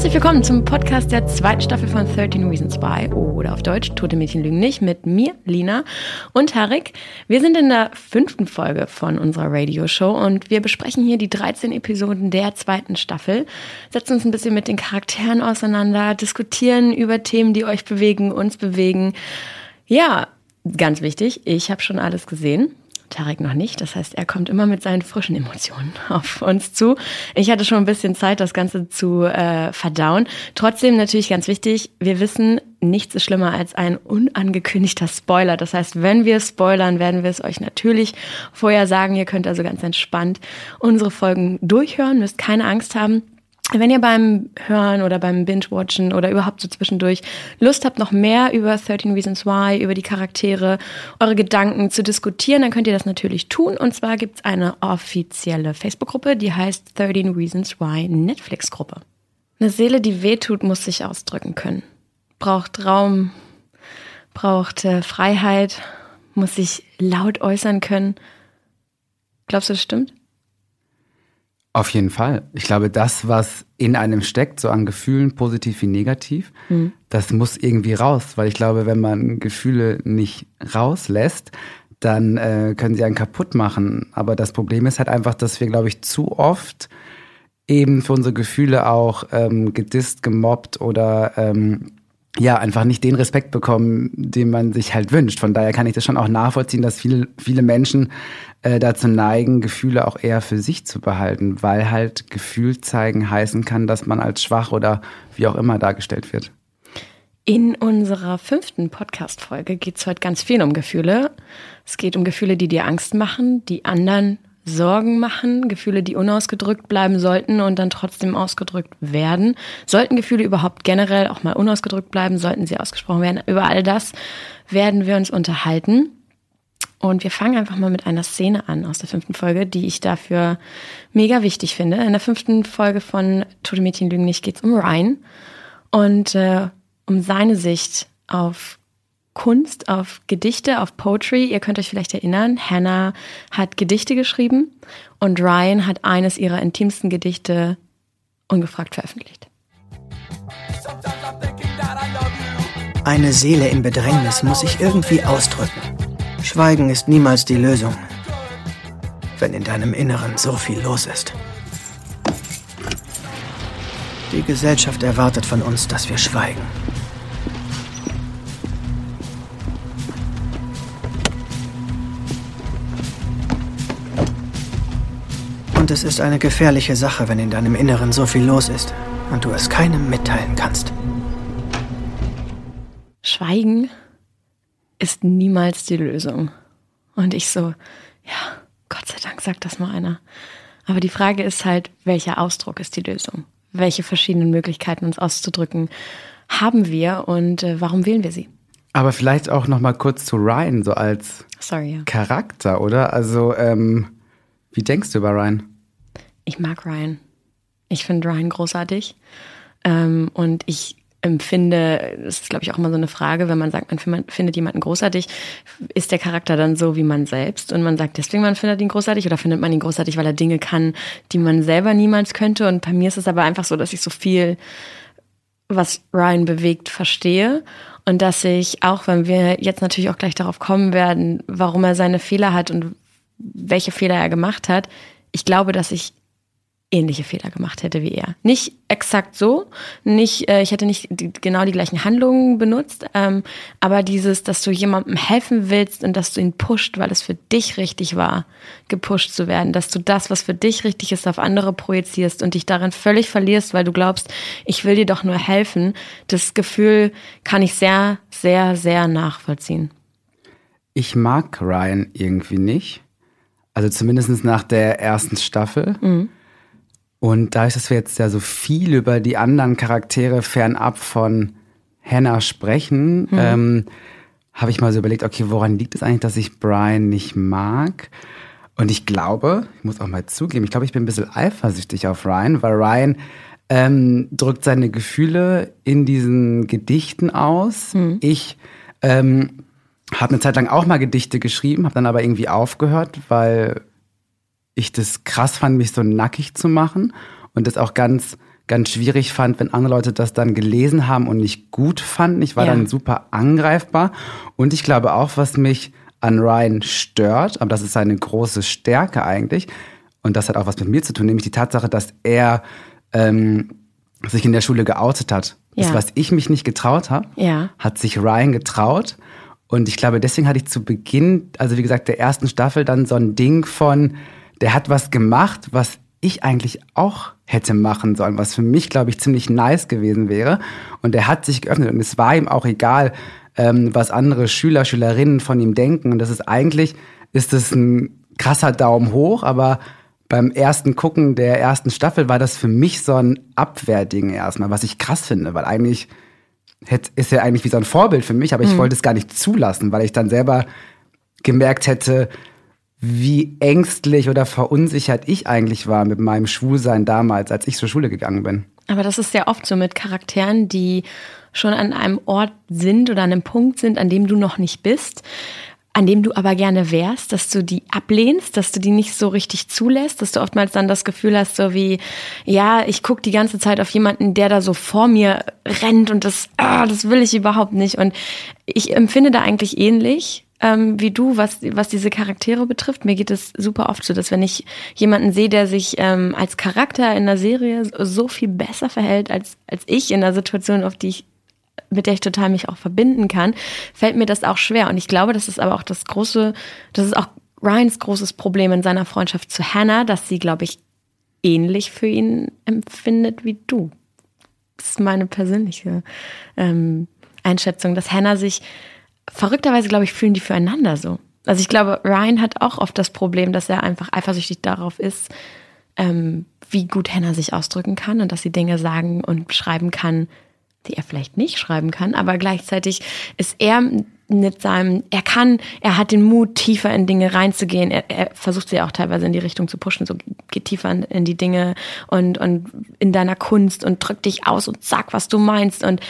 Herzlich willkommen zum Podcast der zweiten Staffel von 13 Reasons Why oder auf Deutsch Tote Mädchen lügen nicht mit mir, Lina und Tarek. Wir sind in der fünften Folge von unserer Radioshow und wir besprechen hier die 13 Episoden der zweiten Staffel, setzen uns ein bisschen mit den Charakteren auseinander, diskutieren über Themen, die euch bewegen, uns bewegen. Ja, ganz wichtig, ich habe schon alles gesehen. Tarek noch nicht. Das heißt, er kommt immer mit seinen frischen Emotionen auf uns zu. Ich hatte schon ein bisschen Zeit, das Ganze zu äh, verdauen. Trotzdem natürlich ganz wichtig, wir wissen, nichts ist schlimmer als ein unangekündigter Spoiler. Das heißt, wenn wir spoilern, werden wir es euch natürlich vorher sagen. Ihr könnt also ganz entspannt unsere Folgen durchhören, müsst keine Angst haben. Wenn ihr beim Hören oder beim Binge-Watchen oder überhaupt so zwischendurch Lust habt, noch mehr über 13 Reasons Why, über die Charaktere, eure Gedanken zu diskutieren, dann könnt ihr das natürlich tun. Und zwar gibt's eine offizielle Facebook-Gruppe, die heißt 13 Reasons Why Netflix-Gruppe. Eine Seele, die wehtut, muss sich ausdrücken können. Braucht Raum, braucht äh, Freiheit, muss sich laut äußern können. Glaubst du, das stimmt? Auf jeden Fall. Ich glaube, das, was in einem steckt, so an Gefühlen, positiv wie negativ, mhm. das muss irgendwie raus. Weil ich glaube, wenn man Gefühle nicht rauslässt, dann äh, können sie einen kaputt machen. Aber das Problem ist halt einfach, dass wir, glaube ich, zu oft eben für unsere Gefühle auch ähm, gedisst, gemobbt oder ähm, ja, einfach nicht den Respekt bekommen, den man sich halt wünscht. Von daher kann ich das schon auch nachvollziehen, dass viele, viele Menschen äh, dazu neigen, Gefühle auch eher für sich zu behalten, weil halt Gefühl zeigen heißen kann, dass man als schwach oder wie auch immer dargestellt wird. In unserer fünften Podcast-Folge geht es heute ganz viel um Gefühle. Es geht um Gefühle, die dir Angst machen, die anderen Sorgen machen, Gefühle, die unausgedrückt bleiben sollten und dann trotzdem ausgedrückt werden. Sollten Gefühle überhaupt generell auch mal unausgedrückt bleiben, sollten sie ausgesprochen werden. Über all das werden wir uns unterhalten. Und wir fangen einfach mal mit einer Szene an aus der fünften Folge, die ich dafür mega wichtig finde. In der fünften Folge von Tote Mädchen lügen nicht geht es um Ryan und äh, um seine Sicht auf Kunst, auf Gedichte, auf Poetry. Ihr könnt euch vielleicht erinnern, Hannah hat Gedichte geschrieben und Ryan hat eines ihrer intimsten Gedichte ungefragt veröffentlicht. Eine Seele in Bedrängnis muss sich irgendwie ausdrücken. Schweigen ist niemals die Lösung, wenn in deinem Inneren so viel los ist. Die Gesellschaft erwartet von uns, dass wir schweigen. Und es ist eine gefährliche Sache, wenn in deinem Inneren so viel los ist und du es keinem mitteilen kannst. Schweigen ist niemals die Lösung. Und ich so, ja, Gott sei Dank sagt das mal einer. Aber die Frage ist halt, welcher Ausdruck ist die Lösung? Welche verschiedenen Möglichkeiten, uns auszudrücken, haben wir und äh, warum wählen wir sie? Aber vielleicht auch noch mal kurz zu Ryan so als Sorry, ja. Charakter, oder? Also ähm, wie denkst du über Ryan? Ich mag Ryan. Ich finde Ryan großartig. Ähm, und ich empfinde, das ist glaube ich auch immer so eine Frage, wenn man sagt, man findet jemanden großartig, ist der Charakter dann so wie man selbst und man sagt deswegen, man findet ihn großartig oder findet man ihn großartig, weil er Dinge kann, die man selber niemals könnte und bei mir ist es aber einfach so, dass ich so viel, was Ryan bewegt, verstehe und dass ich, auch wenn wir jetzt natürlich auch gleich darauf kommen werden, warum er seine Fehler hat und welche Fehler er gemacht hat, ich glaube, dass ich ähnliche Fehler gemacht hätte wie er. Nicht exakt so, nicht, äh, ich hätte nicht die, genau die gleichen Handlungen benutzt, ähm, aber dieses, dass du jemandem helfen willst und dass du ihn pusht, weil es für dich richtig war, gepusht zu werden, dass du das, was für dich richtig ist, auf andere projizierst und dich darin völlig verlierst, weil du glaubst, ich will dir doch nur helfen, das Gefühl kann ich sehr, sehr, sehr nachvollziehen. Ich mag Ryan irgendwie nicht. Also zumindest nach der ersten Staffel. Mhm und dadurch, dass wir jetzt ja so viel über die anderen Charaktere fernab von Hannah sprechen, mhm. ähm, habe ich mal so überlegt, okay, woran liegt es eigentlich, dass ich Brian nicht mag? Und ich glaube, ich muss auch mal zugeben, ich glaube, ich bin ein bisschen eifersüchtig auf Ryan, weil Ryan ähm, drückt seine Gefühle in diesen Gedichten aus. Mhm. Ich ähm, habe eine Zeit lang auch mal Gedichte geschrieben, habe dann aber irgendwie aufgehört, weil ich das krass fand, mich so nackig zu machen und das auch ganz ganz schwierig fand, wenn andere Leute das dann gelesen haben und nicht gut fanden. Ich war ja. dann super angreifbar. Und ich glaube auch, was mich an Ryan stört, aber das ist seine große Stärke eigentlich, und das hat auch was mit mir zu tun, nämlich die Tatsache, dass er ähm, sich in der Schule geoutet hat. Ja. Das, was ich mich nicht getraut habe, ja. hat sich Ryan getraut. Und ich glaube, deswegen hatte ich zu Beginn, also wie gesagt, der ersten Staffel dann so ein Ding von, der hat was gemacht, was ich eigentlich auch hätte machen sollen, was für mich, glaube ich, ziemlich nice gewesen wäre. Und er hat sich geöffnet und es war ihm auch egal, ähm, was andere Schüler, Schülerinnen von ihm denken. Und das ist eigentlich, ist es ein krasser Daumen hoch, aber beim ersten Gucken der ersten Staffel war das für mich so ein Abwehrding erstmal, was ich krass finde, weil eigentlich ist er eigentlich wie so ein Vorbild für mich, aber ich mhm. wollte es gar nicht zulassen, weil ich dann selber gemerkt hätte, wie ängstlich oder verunsichert ich eigentlich war mit meinem Schwulsein damals, als ich zur Schule gegangen bin. Aber das ist ja oft so mit Charakteren, die schon an einem Ort sind oder an einem Punkt sind, an dem du noch nicht bist, an dem du aber gerne wärst, dass du die ablehnst, dass du die nicht so richtig zulässt, dass du oftmals dann das Gefühl hast, so wie, ja, ich gucke die ganze Zeit auf jemanden, der da so vor mir rennt und das, ah, das will ich überhaupt nicht. Und ich empfinde da eigentlich ähnlich ähm, wie du, was, was diese Charaktere betrifft. Mir geht es super oft so, dass wenn ich jemanden sehe, der sich ähm, als Charakter in der Serie so viel besser verhält als, als ich in der Situation, auf die ich mit der ich total mich auch verbinden kann, fällt mir das auch schwer. Und ich glaube, das ist aber auch das große, das ist auch Ryans großes Problem in seiner Freundschaft zu Hannah, dass sie, glaube ich, ähnlich für ihn empfindet wie du. Das ist meine persönliche ähm, Einschätzung, dass Hannah sich verrückterweise, glaube ich, fühlen die füreinander so. Also ich glaube, Ryan hat auch oft das Problem, dass er einfach eifersüchtig darauf ist, ähm, wie gut Hannah sich ausdrücken kann und dass sie Dinge sagen und schreiben kann, die er vielleicht nicht schreiben kann, aber gleichzeitig ist er mit seinem, er kann, er hat den Mut, tiefer in Dinge reinzugehen. Er, er versucht sie auch teilweise in die Richtung zu pushen, so geh tiefer in, die Dinge und, und in deiner Kunst und drück dich aus und sag, was du meinst und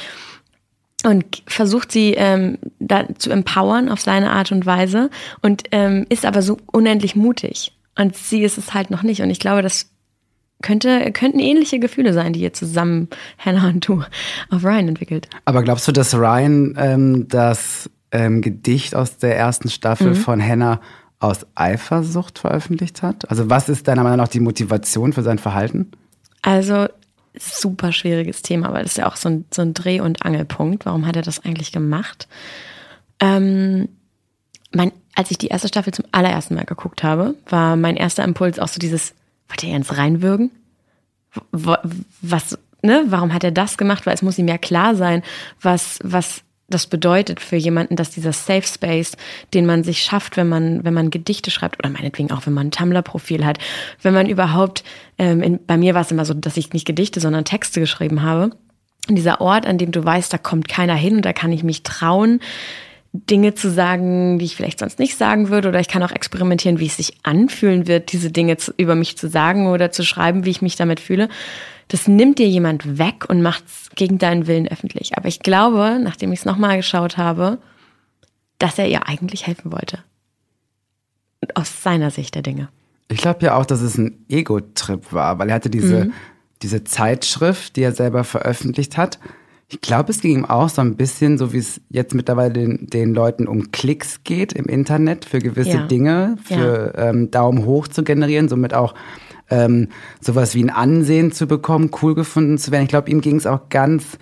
und versucht sie ähm, da zu empowern auf seine Art und Weise und ähm, ist aber so unendlich mutig. Und sie ist es halt noch nicht. Und ich glaube, das könnte, könnten ähnliche Gefühle sein, die ihr zusammen Hannah und du auf Ryan entwickelt. Aber glaubst du, dass Ryan ähm, das ähm, Gedicht aus der ersten Staffel mhm. von Hannah aus Eifersucht veröffentlicht hat? Also was ist deiner Meinung nach die Motivation für sein Verhalten? Also super schwieriges Thema, weil das ist ja auch so ein, so ein Dreh- und Angelpunkt. Warum hat er das eigentlich gemacht? Ähm, mein, als ich die erste Staffel zum allerersten Mal geguckt habe, war mein erster Impuls auch so dieses, wollte er ins reinwürgen? Was, ne? Warum hat er das gemacht? Weil es muss ihm ja klar sein, was, was das bedeutet für jemanden, dass dieser Safe Space, den man sich schafft, wenn man, wenn man Gedichte schreibt oder meinetwegen auch, wenn man ein Tumblr-Profil hat, wenn man überhaupt, ähm, in, bei mir war es immer so, dass ich nicht Gedichte, sondern Texte geschrieben habe. Und dieser Ort, an dem du weißt, da kommt keiner hin und da kann ich mich trauen, Dinge zu sagen, die ich vielleicht sonst nicht sagen würde, oder ich kann auch experimentieren, wie es sich anfühlen wird, diese Dinge zu, über mich zu sagen oder zu schreiben, wie ich mich damit fühle das nimmt dir jemand weg und macht es gegen deinen Willen öffentlich. Aber ich glaube, nachdem ich es nochmal geschaut habe, dass er ihr eigentlich helfen wollte. Aus seiner Sicht der Dinge. Ich glaube ja auch, dass es ein Ego-Trip war, weil er hatte diese, mhm. diese Zeitschrift, die er selber veröffentlicht hat. Ich glaube, es ging ihm auch so ein bisschen, so wie es jetzt mittlerweile den, den Leuten um Klicks geht im Internet für gewisse ja. Dinge, für ja. ähm, Daumen hoch zu generieren, somit auch ähm, sowas wie ein Ansehen zu bekommen, cool gefunden zu werden. Ich glaube, ihm ging es auch ganz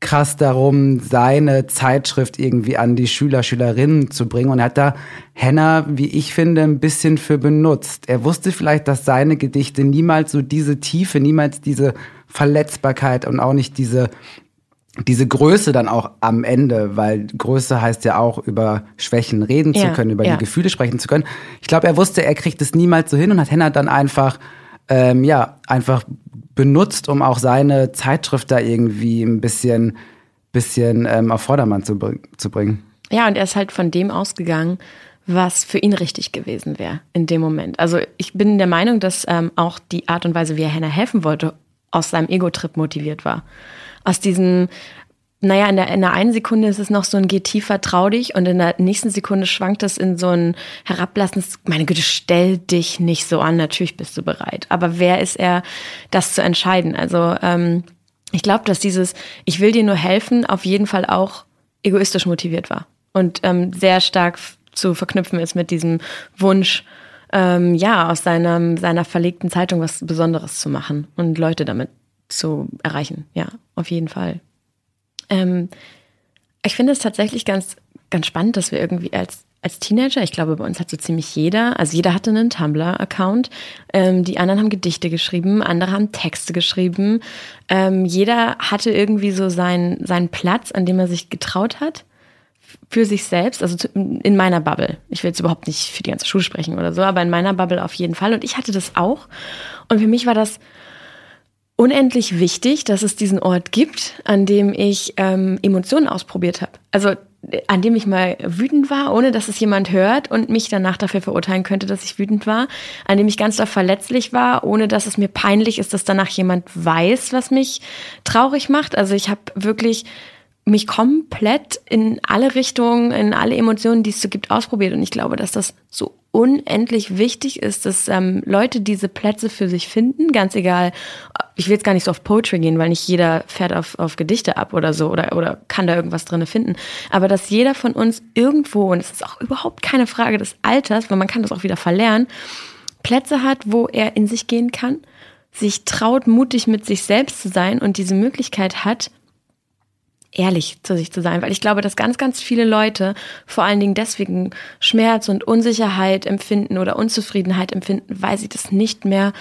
krass darum, seine Zeitschrift irgendwie an die Schüler, Schülerinnen zu bringen. Und er hat da Henna, wie ich finde, ein bisschen für benutzt. Er wusste vielleicht, dass seine Gedichte niemals so diese Tiefe, niemals diese Verletzbarkeit und auch nicht diese diese Größe dann auch am Ende, weil Größe heißt ja auch über Schwächen reden ja, zu können, über ja. die Gefühle sprechen zu können. Ich glaube, er wusste, er kriegt es niemals so hin und hat Henna dann einfach, ähm, ja, einfach benutzt, um auch seine Zeitschrift da irgendwie ein bisschen, bisschen ähm, auf Vordermann zu, zu bringen. Ja, und er ist halt von dem ausgegangen, was für ihn richtig gewesen wäre in dem Moment. Also ich bin der Meinung, dass ähm, auch die Art und Weise, wie er Hannah helfen wollte, aus seinem Ego-Trip motiviert war aus diesem, naja, in der, in der einen Sekunde ist es noch so ein Geh tiefer, trau dich und in der nächsten Sekunde schwankt es in so ein herablassendes, meine Güte, stell dich nicht so an, natürlich bist du bereit. Aber wer ist er, das zu entscheiden? Also ähm, ich glaube, dass dieses Ich will dir nur helfen auf jeden Fall auch egoistisch motiviert war und ähm, sehr stark zu verknüpfen ist mit diesem Wunsch, ähm, ja, aus seiner, seiner verlegten Zeitung was Besonderes zu machen und Leute damit zu erreichen. Ja, auf jeden Fall. Ähm, ich finde es tatsächlich ganz, ganz spannend, dass wir irgendwie als als Teenager, ich glaube, bei uns hat so ziemlich jeder, also jeder hatte einen Tumblr-Account. Ähm, die anderen haben Gedichte geschrieben, andere haben Texte geschrieben. Ähm, jeder hatte irgendwie so seinen, seinen Platz, an dem er sich getraut hat für sich selbst, also in meiner Bubble. Ich will jetzt überhaupt nicht für die ganze Schule sprechen oder so, aber in meiner Bubble auf jeden Fall. Und ich hatte das auch. Und für mich war das unendlich wichtig, dass es diesen Ort gibt, an dem ich ähm, Emotionen ausprobiert habe. Also an dem ich mal wütend war, ohne dass es jemand hört und mich danach dafür verurteilen könnte, dass ich wütend war, an dem ich ganz doll verletzlich war, ohne dass es mir peinlich ist, dass danach jemand weiß, was mich traurig macht. Also ich habe wirklich mich komplett in alle Richtungen, in alle Emotionen, die es so gibt, ausprobiert. Und ich glaube, dass das so unendlich wichtig ist, dass ähm, Leute diese Plätze für sich finden, ganz egal, ich will jetzt gar nicht so auf Poetry gehen, weil nicht jeder fährt auf, auf Gedichte ab oder so oder, oder kann da irgendwas drinne finden, aber dass jeder von uns irgendwo, und es ist auch überhaupt keine Frage des Alters, weil man kann das auch wieder verlernen, Plätze hat, wo er in sich gehen kann, sich traut, mutig mit sich selbst zu sein und diese Möglichkeit hat, ehrlich zu sich zu sein, weil ich glaube, dass ganz, ganz viele Leute vor allen Dingen deswegen Schmerz und Unsicherheit empfinden oder Unzufriedenheit empfinden, weil sie das nicht mehr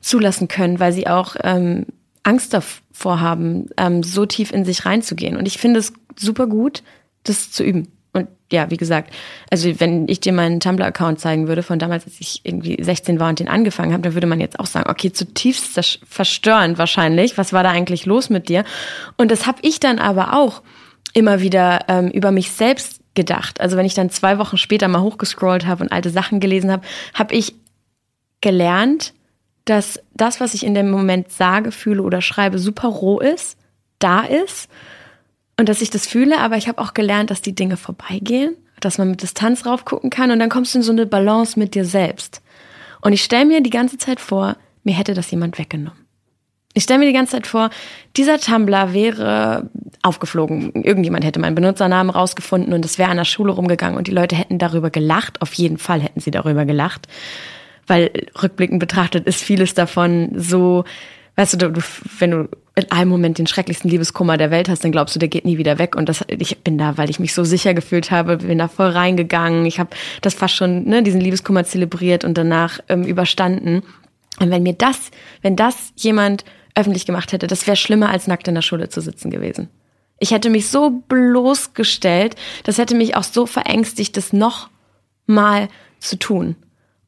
zulassen können, weil sie auch ähm, Angst davor haben, ähm, so tief in sich reinzugehen. Und ich finde es super gut, das zu üben ja, wie gesagt, also wenn ich dir meinen Tumblr-Account zeigen würde, von damals, als ich irgendwie 16 war und den angefangen habe, dann würde man jetzt auch sagen, okay, zutiefst verstörend wahrscheinlich, was war da eigentlich los mit dir? Und das habe ich dann aber auch immer wieder ähm, über mich selbst gedacht. Also wenn ich dann zwei Wochen später mal hochgescrollt habe und alte Sachen gelesen habe, habe ich gelernt, dass das, was ich in dem Moment sage, fühle oder schreibe, super roh ist, da ist und dass ich das fühle, aber ich habe auch gelernt, dass die Dinge vorbeigehen, dass man mit Distanz raufgucken kann und dann kommst du in so eine Balance mit dir selbst. Und ich stelle mir die ganze Zeit vor, mir hätte das jemand weggenommen. Ich stelle mir die ganze Zeit vor, dieser Tumblr wäre aufgeflogen. Irgendjemand hätte meinen Benutzernamen rausgefunden und es wäre an der Schule rumgegangen und die Leute hätten darüber gelacht. Auf jeden Fall hätten sie darüber gelacht. Weil rückblickend betrachtet ist vieles davon so weißt du, du, wenn du in einem Moment den schrecklichsten Liebeskummer der Welt hast, dann glaubst du, der geht nie wieder weg. Und das, ich bin da, weil ich mich so sicher gefühlt habe, bin da voll reingegangen. Ich habe das fast schon, ne, diesen Liebeskummer zelebriert und danach ähm, überstanden. Und wenn mir das, wenn das jemand öffentlich gemacht hätte, das wäre schlimmer als nackt in der Schule zu sitzen gewesen. Ich hätte mich so bloßgestellt, das hätte mich auch so verängstigt, das noch mal zu tun.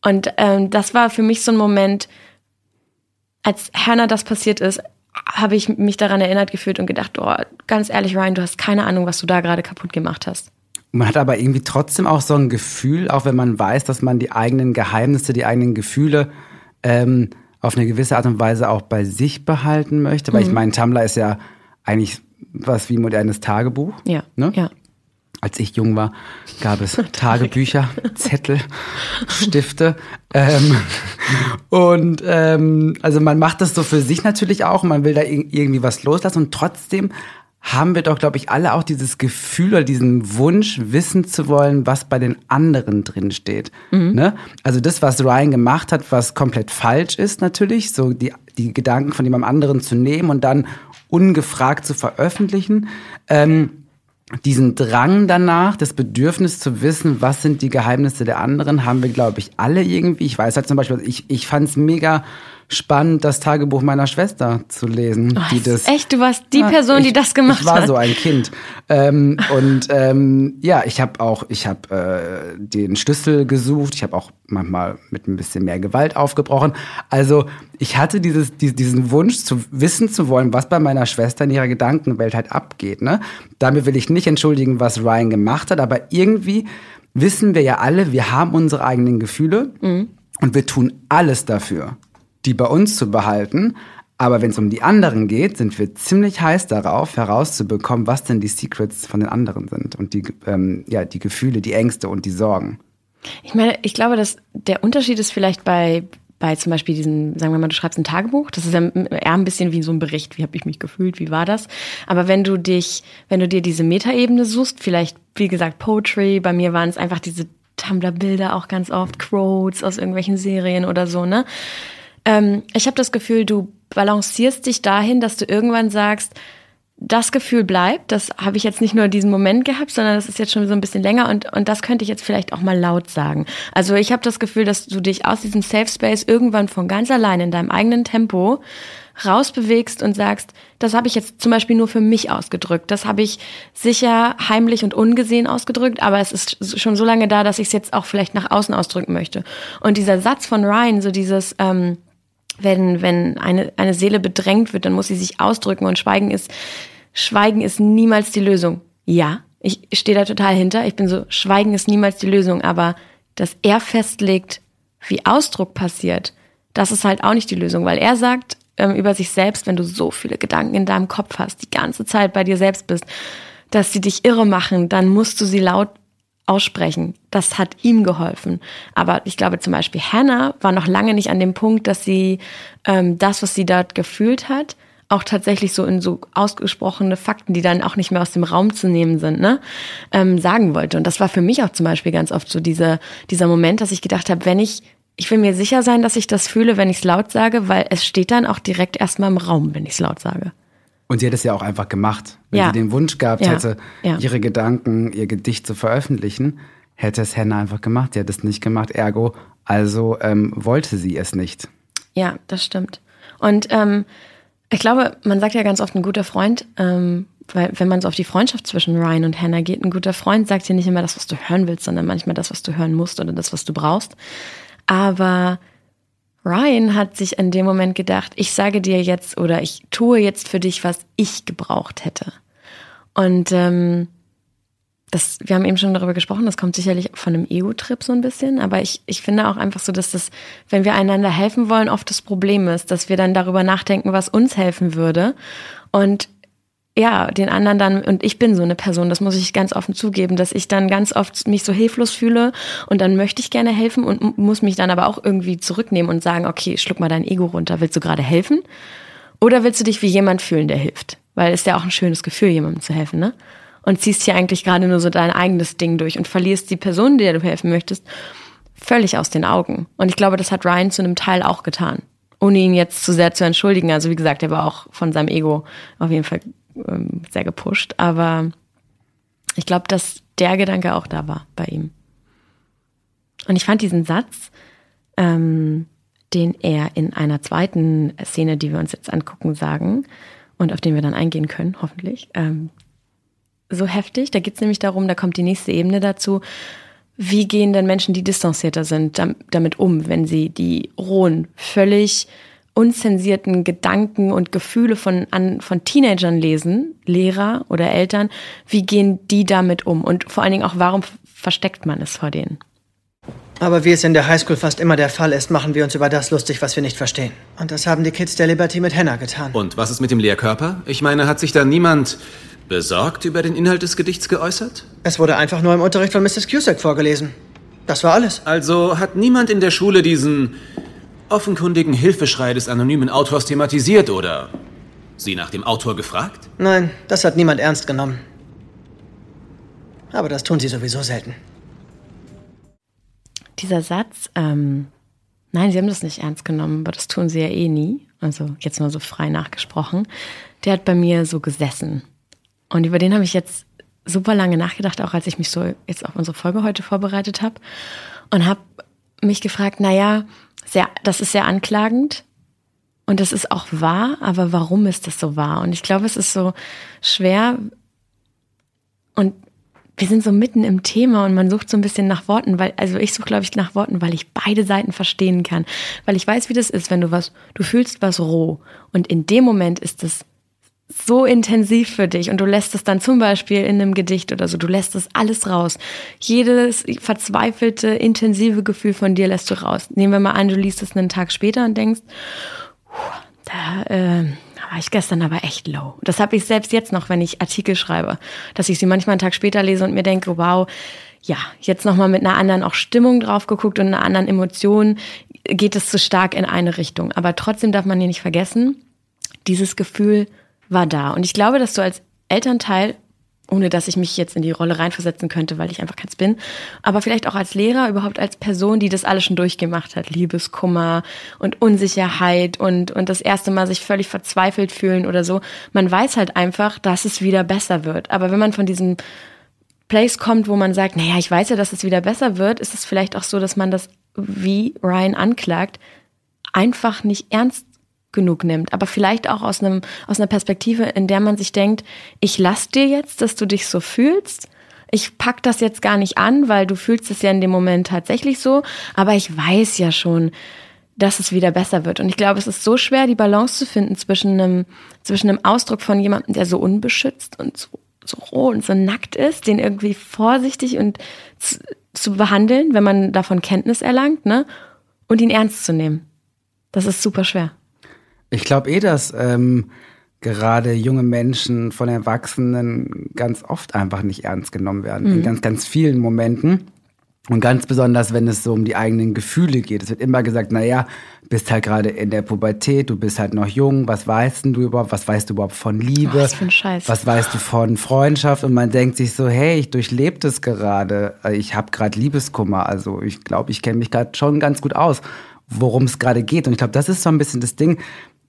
Und ähm, das war für mich so ein Moment, als Hannah das passiert ist, habe ich mich daran erinnert gefühlt und gedacht, oh, ganz ehrlich, Ryan, du hast keine Ahnung, was du da gerade kaputt gemacht hast. Man hat aber irgendwie trotzdem auch so ein Gefühl, auch wenn man weiß, dass man die eigenen Geheimnisse, die eigenen Gefühle ähm, auf eine gewisse Art und Weise auch bei sich behalten möchte. Weil mhm. ich meine, Tumblr ist ja eigentlich was wie ein modernes Tagebuch. Ja. Ne? ja als ich jung war, gab es Tagebücher, Zettel, Stifte. Ähm, und ähm, also man macht das so für sich natürlich auch, man will da irgendwie was loslassen und trotzdem haben wir doch, glaube ich, alle auch dieses Gefühl oder diesen Wunsch, wissen zu wollen, was bei den anderen drin steht. Mhm. Ne? Also das, was Ryan gemacht hat, was komplett falsch ist natürlich, so die, die Gedanken von jemandem anderen zu nehmen und dann ungefragt zu veröffentlichen. Ähm, diesen Drang danach, das Bedürfnis zu wissen, was sind die Geheimnisse der anderen, haben wir, glaube ich, alle irgendwie. Ich weiß halt zum Beispiel, ich, ich fand es mega spannend, das Tagebuch meiner Schwester zu lesen. Oh, die das, echt, du warst die Person, ich, die das gemacht hat. Ich war hat. so ein Kind. Ähm, und ähm, ja, ich habe auch, ich habe äh, den Schlüssel gesucht. Ich habe auch manchmal mit ein bisschen mehr Gewalt aufgebrochen. Also ich hatte dieses, diesen Wunsch zu wissen zu wollen, was bei meiner Schwester in ihrer Gedankenwelt halt abgeht. Ne? Damit will ich nicht entschuldigen, was Ryan gemacht hat, aber irgendwie wissen wir ja alle, wir haben unsere eigenen Gefühle mhm. und wir tun alles dafür, die bei uns zu behalten. Aber wenn es um die anderen geht, sind wir ziemlich heiß darauf, herauszubekommen, was denn die Secrets von den anderen sind und die, ähm, ja, die Gefühle, die Ängste und die Sorgen. Ich meine, ich glaube, dass der Unterschied ist vielleicht bei, bei zum Beispiel diesen, sagen wir mal, du schreibst ein Tagebuch, das ist ja eher ein bisschen wie so ein Bericht, wie habe ich mich gefühlt, wie war das? Aber wenn du dich, wenn du dir diese Metaebene suchst, vielleicht, wie gesagt, Poetry, bei mir waren es einfach diese Tumblr-Bilder auch ganz oft, Quotes aus irgendwelchen Serien oder so, ne? Ähm, ich habe das Gefühl, du balancierst dich dahin, dass du irgendwann sagst, das Gefühl bleibt, das habe ich jetzt nicht nur diesen Moment gehabt, sondern das ist jetzt schon so ein bisschen länger und, und das könnte ich jetzt vielleicht auch mal laut sagen. Also ich habe das Gefühl, dass du dich aus diesem Safe Space irgendwann von ganz allein in deinem eigenen Tempo rausbewegst und sagst, das habe ich jetzt zum Beispiel nur für mich ausgedrückt. Das habe ich sicher heimlich und ungesehen ausgedrückt, aber es ist schon so lange da, dass ich es jetzt auch vielleicht nach außen ausdrücken möchte. Und dieser Satz von Ryan, so dieses, ähm, wenn, wenn eine, eine Seele bedrängt wird, dann muss sie sich ausdrücken und Schweigen ist, Schweigen ist niemals die Lösung. Ja, ich stehe da total hinter. Ich bin so, Schweigen ist niemals die Lösung, aber dass er festlegt, wie Ausdruck passiert, das ist halt auch nicht die Lösung, weil er sagt ähm, über sich selbst, wenn du so viele Gedanken in deinem Kopf hast, die ganze Zeit bei dir selbst bist, dass sie dich irre machen, dann musst du sie laut aussprechen. Das hat ihm geholfen. Aber ich glaube zum Beispiel Hannah war noch lange nicht an dem Punkt, dass sie ähm, das, was sie dort gefühlt hat, auch tatsächlich so in so ausgesprochene Fakten, die dann auch nicht mehr aus dem Raum zu nehmen sind, ne, ähm, sagen wollte. Und das war für mich auch zum Beispiel ganz oft so diese, dieser Moment, dass ich gedacht habe, wenn ich, ich will mir sicher sein, dass ich das fühle, wenn ich es laut sage, weil es steht dann auch direkt erstmal im Raum, wenn ich es laut sage. Und sie hat es ja auch einfach gemacht. Wenn Ja. sie den Wunsch gehabt Ja. hätte, Ja. ihre Gedanken, ihr Gedicht zu veröffentlichen, hätte es Hannah einfach gemacht. Sie hat es nicht gemacht, ergo, also ähm, wollte sie es nicht. Ja, das stimmt. Und ähm, ich glaube, man sagt ja ganz oft ein guter Freund, ähm, weil wenn man so auf die Freundschaft zwischen Ryan und Hannah geht, ein guter Freund sagt dir nicht immer das, was du hören willst, sondern manchmal das, was du hören musst oder das, was du brauchst. Aber Ryan hat sich in dem Moment gedacht, ich sage dir jetzt oder ich tue jetzt für dich, was ich gebraucht hätte. Und ähm, das, wir haben eben schon darüber gesprochen, das kommt sicherlich von einem Ego-Trip so ein bisschen, aber ich, ich finde auch einfach so, dass das, wenn wir einander helfen wollen, oft das Problem ist, dass wir dann darüber nachdenken, was uns helfen würde. Und ja, den anderen dann, und ich bin so eine Person, das muss ich ganz offen zugeben, dass ich dann ganz oft mich so hilflos fühle und dann möchte ich gerne helfen und muss mich dann aber auch irgendwie zurücknehmen und sagen, okay, schluck mal dein Ego runter, willst du gerade helfen? Oder willst du dich wie jemand fühlen, der hilft? Weil es ist ja auch ein schönes Gefühl, jemandem zu helfen, ne? Und ziehst hier eigentlich gerade nur so dein eigenes Ding durch und verlierst die Person, der du helfen möchtest, völlig aus den Augen. Und ich glaube, das hat Ryan zu einem Teil auch getan. Ohne ihn jetzt zu sehr zu entschuldigen. Also wie gesagt, er war auch von seinem Ego auf jeden Fall ähm, sehr gepusht. Aber ich glaube, dass der Gedanke auch da war bei ihm. Und ich fand diesen Satz, ähm, den er in einer zweiten Szene, die wir uns jetzt angucken, sagen und auf den wir dann eingehen können, hoffentlich, ähm, so heftig. Da geht es nämlich darum, da kommt die nächste Ebene dazu. Wie gehen denn Menschen, die distanzierter sind, dam- damit um, wenn sie die rohen, völlig unzensierten Gedanken und Gefühle von, an, von Teenagern lesen, Lehrer oder Eltern, wie gehen die damit um? Und vor allen Dingen auch, warum versteckt man es vor denen? Aber wie es in der Highschool fast immer der Fall ist, machen wir uns über das lustig, was wir nicht verstehen. Und das haben die Kids der Liberty mit Hannah getan. Und was ist mit dem Lehrkörper? Ich meine, hat sich da niemand besorgt über den Inhalt des Gedichts geäußert? Es wurde einfach nur im Unterricht von Mrs. Cusack vorgelesen. Das war alles. Also hat niemand in der Schule diesen offenkundigen Hilfeschrei des anonymen Autors thematisiert oder sie nach dem Autor gefragt? Nein, das hat niemand ernst genommen. Aber das tun sie sowieso selten. Dieser Satz, ähm, nein, sie haben das nicht ernst genommen, aber das tun sie ja eh nie. Also jetzt mal so frei nachgesprochen. Der hat bei mir so gesessen. Und über den habe ich jetzt super lange nachgedacht, auch als ich mich so jetzt auf unsere Folge heute vorbereitet habe. Und habe mich gefragt, naja, sehr, das ist sehr anklagend. Und das ist auch wahr, aber warum ist das so wahr? Und ich glaube, es ist so schwer. Und wir sind so mitten im Thema und man sucht so ein bisschen nach Worten, weil, also ich suche, glaube ich, nach Worten, weil ich beide Seiten verstehen kann. Weil ich weiß, wie das ist, wenn du was, du fühlst was roh und in dem Moment ist es so intensiv für dich und du lässt es dann zum Beispiel in einem Gedicht oder so, du lässt es alles raus. Jedes verzweifelte, intensive Gefühl von dir lässt du raus. Nehmen wir mal an, du liest es einen Tag später und denkst, "Puh, da äh, war ich gestern aber echt low. Das habe ich selbst jetzt noch, wenn ich Artikel schreibe, dass ich sie manchmal einen Tag später lese und mir denke, wow, ja, jetzt nochmal mit einer anderen auch Stimmung drauf geguckt und einer anderen Emotion geht es zu stark in eine Richtung. Aber trotzdem darf man hier nicht vergessen, dieses Gefühl war da. Und ich glaube, dass du als Elternteil ohne dass ich mich jetzt in die Rolle reinversetzen könnte, weil ich einfach keins bin. Aber vielleicht auch als Lehrer, überhaupt als Person, die das alles schon durchgemacht hat. Liebeskummer und Unsicherheit und, und das erste Mal sich völlig verzweifelt fühlen oder so. Man weiß halt einfach, dass es wieder besser wird. Aber wenn man von diesem Place kommt, wo man sagt, naja, ich weiß ja, dass es wieder besser wird, ist es vielleicht auch so, dass man das, wie Ryan anklagt, einfach nicht ernst genug nimmt. Aber vielleicht auch aus, einem, aus einer Perspektive, in der man sich denkt, ich lass dir jetzt, dass du dich so fühlst. Ich pack das jetzt gar nicht an, weil du fühlst es ja in dem Moment tatsächlich so. Aber ich weiß ja schon, dass es wieder besser wird. Und ich glaube, es ist so schwer, die Balance zu finden zwischen einem, zwischen einem Ausdruck von jemandem, der so unbeschützt und so, so roh und so nackt ist, den irgendwie vorsichtig und zu, zu behandeln, wenn man davon Kenntnis erlangt, ne? Und ihn ernst zu nehmen. Das ist super schwer. Ich glaube eh, dass ähm, gerade junge Menschen von Erwachsenen ganz oft einfach nicht ernst genommen werden. Mhm. In ganz, ganz vielen Momenten. Und ganz besonders, wenn es so um die eigenen Gefühle geht. Es wird immer gesagt, naja, bist halt gerade in der Pubertät, du bist halt noch jung, was weißt du überhaupt, was weißt du überhaupt von Liebe? Was für ein Scheiß. Was weißt du von Freundschaft? Und man denkt sich so, hey, ich durchlebe das gerade, ich habe gerade Liebeskummer, also ich glaube, ich kenne mich gerade schon ganz gut aus, worum es gerade geht. Und ich glaube, das ist so ein bisschen das Ding,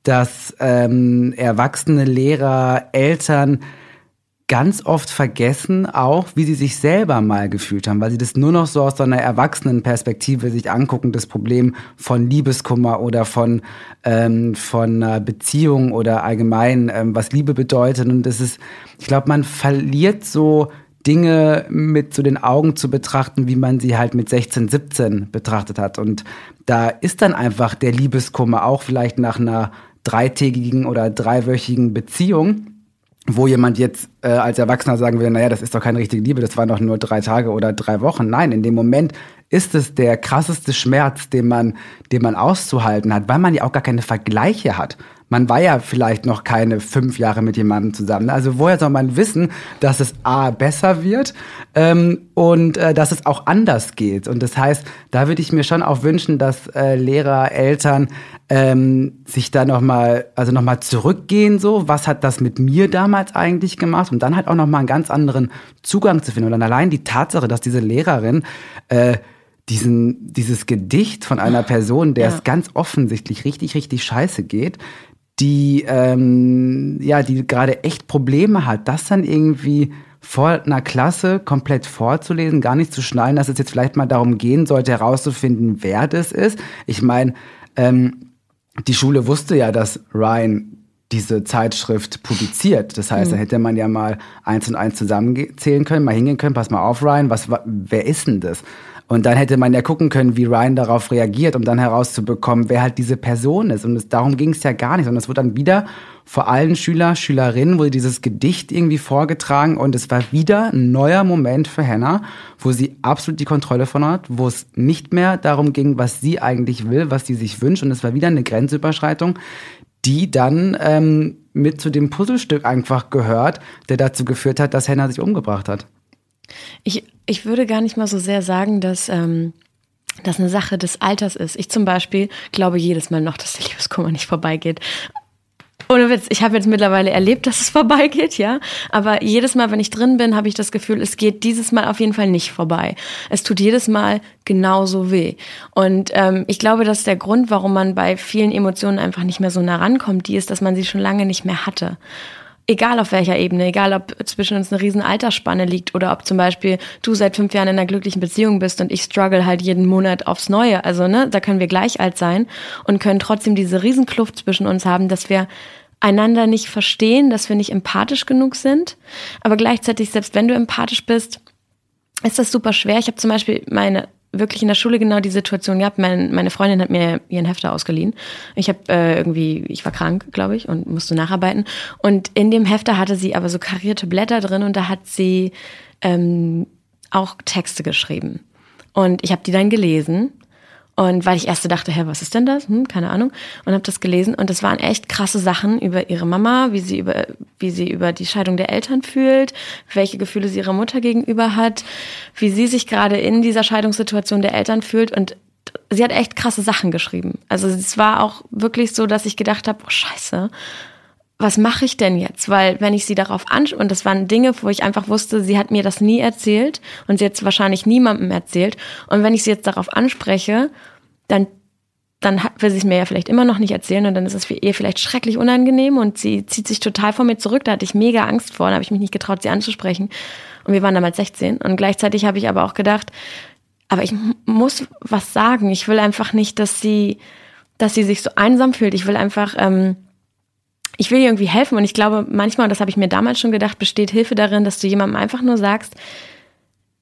dass ähm, erwachsene Lehrer, Eltern ganz oft vergessen auch, wie sie sich selber mal gefühlt haben, weil sie das nur noch so aus so einer erwachsenen Perspektive sich angucken, das Problem von Liebeskummer oder von, ähm, von einer Beziehung oder allgemein, ähm, was Liebe bedeutet. Und das ist, ich glaube, man verliert so Dinge mit zu den Augen zu betrachten, wie man sie halt mit 16, 17 betrachtet hat. Und da ist dann einfach der Liebeskummer auch vielleicht nach einer dreitägigen oder dreiwöchigen Beziehung, wo jemand jetzt äh, als Erwachsener sagen will, naja, das ist doch keine richtige Liebe, das waren doch nur drei Tage oder drei Wochen. Nein, in dem Moment ist es der krasseste Schmerz, den man, den man auszuhalten hat, weil man ja auch gar keine Vergleiche hat man war ja vielleicht noch keine fünf Jahre mit jemandem zusammen. Also woher soll man wissen, dass es A besser wird ähm, und äh, dass es auch anders geht? Und das heißt, da würde ich mir schon auch wünschen, dass äh, Lehrer, Eltern ähm, sich da nochmal, also nochmal zurückgehen, so, was hat das mit mir damals eigentlich gemacht? Und dann halt auch nochmal einen ganz anderen Zugang zu finden. Und dann allein die Tatsache, dass diese Lehrerin äh, diesen, dieses Gedicht von einer Person, der ja. es ganz offensichtlich richtig, richtig scheiße geht, die ähm, ja, die gerade echt Probleme hat, das dann irgendwie vor einer Klasse komplett vorzulesen, gar nicht zu schnallen, dass es jetzt vielleicht mal darum gehen sollte, herauszufinden, wer das ist. Ich meine, ähm, die Schule wusste ja, dass Ryan diese Zeitschrift publiziert. Das heißt, mhm. da hätte man ja mal eins und eins zusammenzählen können, mal hingehen können, pass mal auf, Ryan, was, wer ist denn das? Und dann hätte man ja gucken können, wie Ryan darauf reagiert, um dann herauszubekommen, wer halt diese Person ist. Und es, darum ging es ja gar nicht. Und es wurde dann wieder vor allen Schüler, Schülerinnen wurde dieses Gedicht irgendwie vorgetragen und es war wieder ein neuer Moment für Hannah, wo sie absolut die Kontrolle von hat, wo es nicht mehr darum ging, was sie eigentlich will, was sie sich wünscht. Und es war wieder eine Grenzüberschreitung, die dann ähm, mit zu dem Puzzlestück einfach gehört, der dazu geführt hat, dass Hannah sich umgebracht hat. Ich, ich würde gar nicht mal so sehr sagen, dass ähm, das eine Sache des Alters ist. Ich zum Beispiel glaube jedes Mal noch, dass der Liebeskummer nicht vorbeigeht. Ohne Witz, ich habe jetzt mittlerweile erlebt, dass es vorbeigeht, ja. Aber jedes Mal, wenn ich drin bin, habe ich das Gefühl, es geht dieses Mal auf jeden Fall nicht vorbei. Es tut jedes Mal genauso weh. Und ähm, ich glaube, dass der Grund, warum man bei vielen Emotionen einfach nicht mehr so nah rankommt, die ist, dass man sie schon lange nicht mehr hatte egal auf welcher Ebene, egal ob zwischen uns eine riesen Altersspanne liegt oder ob zum Beispiel du seit fünf Jahren in einer glücklichen Beziehung bist und ich struggle halt jeden Monat aufs Neue. Also, ne, da können wir gleich alt sein und können trotzdem diese Riesenkluft zwischen uns haben, dass wir einander nicht verstehen, dass wir nicht empathisch genug sind. Aber gleichzeitig, selbst wenn du empathisch bist, ist das super schwer. Ich habe zum Beispiel meine wirklich in der Schule genau die Situation gehabt. Mein, meine Freundin hat mir ihren Hefter ausgeliehen. Ich habe äh, irgendwie, ich war krank, glaube ich, und musste nacharbeiten. Und in dem Hefter hatte sie aber so karierte Blätter drin und da hat sie ähm, auch Texte geschrieben. Und ich habe die dann gelesen Und weil ich erst so dachte, hä, was ist denn das? Hm, keine Ahnung. Und habe das gelesen und es waren echt krasse Sachen über ihre Mama, wie sie über wie sie über die Scheidung der Eltern fühlt, welche Gefühle sie ihrer Mutter gegenüber hat, wie sie sich gerade in dieser Scheidungssituation der Eltern fühlt und sie hat echt krasse Sachen geschrieben. Also es war auch wirklich so, dass ich gedacht habe, oh Scheiße, was mache ich denn jetzt? Weil wenn ich sie darauf anschaue, und das waren Dinge, wo ich einfach wusste, sie hat mir das nie erzählt und sie hat es wahrscheinlich niemandem erzählt. Und wenn ich sie jetzt darauf anspreche, dann dann will sie es mir ja vielleicht immer noch nicht erzählen und dann ist es für ihr vielleicht schrecklich unangenehm und sie zieht sich total von mir zurück. Da hatte ich mega Angst vor, da habe ich mich nicht getraut, sie anzusprechen. Und wir waren damals 16 und gleichzeitig habe ich aber auch gedacht, aber ich muss was sagen. Ich will einfach nicht, dass sie, dass sie sich so einsam fühlt. Ich will einfach, ähm, ich will ihr irgendwie helfen und ich glaube manchmal, und das habe ich mir damals schon gedacht, besteht Hilfe darin, dass du jemandem einfach nur sagst,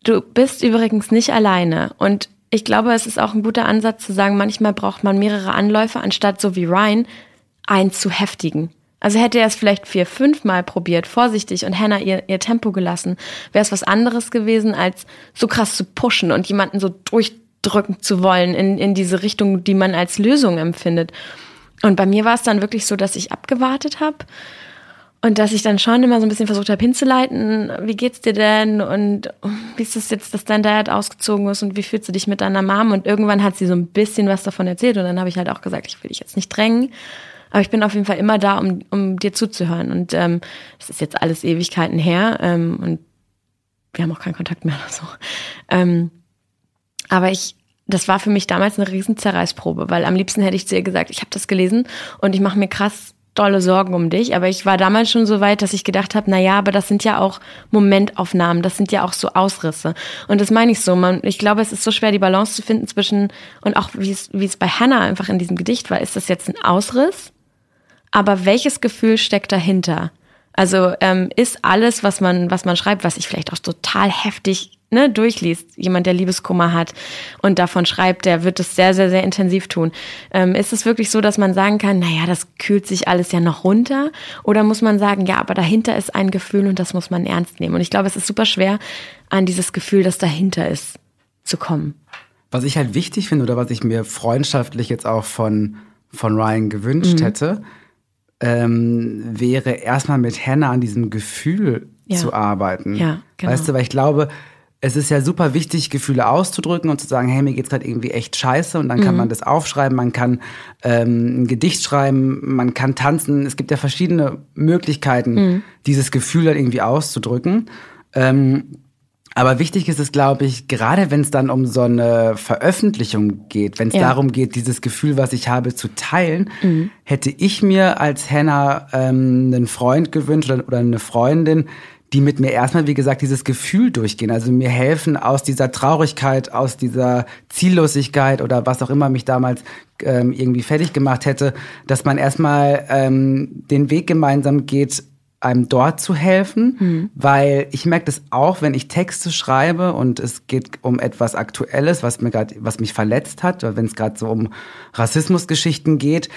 du bist übrigens nicht alleine und ich glaube, es ist auch ein guter Ansatz zu sagen, manchmal braucht man mehrere Anläufe, anstatt so wie Ryan einen zu heftigen. Also hätte er es vielleicht vier, fünf Mal probiert, vorsichtig und Hannah ihr, ihr Tempo gelassen, wäre es was anderes gewesen, als so krass zu pushen und jemanden so durchdrücken zu wollen in, in diese Richtung, die man als Lösung empfindet. Und bei mir war es dann wirklich so, dass ich abgewartet habe und dass ich dann schon immer so ein bisschen versucht habe hinzuleiten, wie geht's dir denn und wie ist es jetzt, dass dein Dad ausgezogen ist und wie fühlst du dich mit deiner Mom? Und irgendwann hat sie so ein bisschen was davon erzählt und dann habe ich halt auch gesagt, ich will dich jetzt nicht drängen, aber ich bin auf jeden Fall immer da, um, um dir zuzuhören. Und ähm, es ist jetzt alles Ewigkeiten her ähm, und wir haben auch keinen Kontakt mehr oder so. Ähm, aber ich das war für mich damals eine riesen Zerreißprobe, weil am liebsten hätte ich zu ihr gesagt, ich habe das gelesen und ich mache mir krass dolle Sorgen um dich. Aber ich war damals schon so weit, dass ich gedacht habe, na ja, aber das sind ja auch Momentaufnahmen, das sind ja auch so Ausrisse. Und das meine ich so. Man, ich glaube, es ist so schwer, die Balance zu finden zwischen, und auch wie es, wie es bei Hannah einfach in diesem Gedicht war, ist das jetzt ein Ausriss? Aber welches Gefühl steckt dahinter? Also ähm, ist alles, was man, was man schreibt, was ich vielleicht auch total heftig ne, durchliest, jemand, der Liebeskummer hat und davon schreibt, der wird es sehr, sehr, sehr intensiv tun. Ähm, ist es wirklich so, dass man sagen kann, naja, das kühlt sich alles ja noch runter? Oder muss man sagen, ja, aber dahinter ist ein Gefühl und das muss man ernst nehmen? Und ich glaube, es ist super schwer, an dieses Gefühl, das dahinter ist, zu kommen. Was ich halt wichtig finde oder was ich mir freundschaftlich jetzt auch von, von Ryan gewünscht mhm. hätte, ähm, wäre erstmal mit Hannah an diesem Gefühl ja. zu arbeiten. Ja, genau. Weißt du, weil ich glaube, es ist ja super wichtig, Gefühle auszudrücken und zu sagen, hey, mir geht's gerade irgendwie echt scheiße und dann kann mhm. man das aufschreiben, man kann ähm, ein Gedicht schreiben, man kann tanzen. Es gibt ja verschiedene Möglichkeiten, mhm. dieses Gefühl dann irgendwie auszudrücken. Ähm, aber wichtig ist es, glaube ich, gerade wenn es dann um so eine Veröffentlichung geht, wenn es ja. darum geht, dieses Gefühl, was ich habe, zu teilen, mhm. hätte ich mir als Hannah ähm, einen Freund gewünscht oder, oder eine Freundin, die mit mir erstmal, wie gesagt, dieses Gefühl durchgehen. Also mir helfen aus dieser Traurigkeit, aus dieser Ziellosigkeit oder was auch immer mich damals ähm, irgendwie fertig gemacht hätte, dass man erstmal ähm, den Weg gemeinsam geht, einem dort zu helfen, mhm. weil ich merke das auch, wenn ich Texte schreibe und es geht um etwas Aktuelles, was mir gerade, was mich verletzt hat, oder wenn es gerade so um Rassismusgeschichten geht,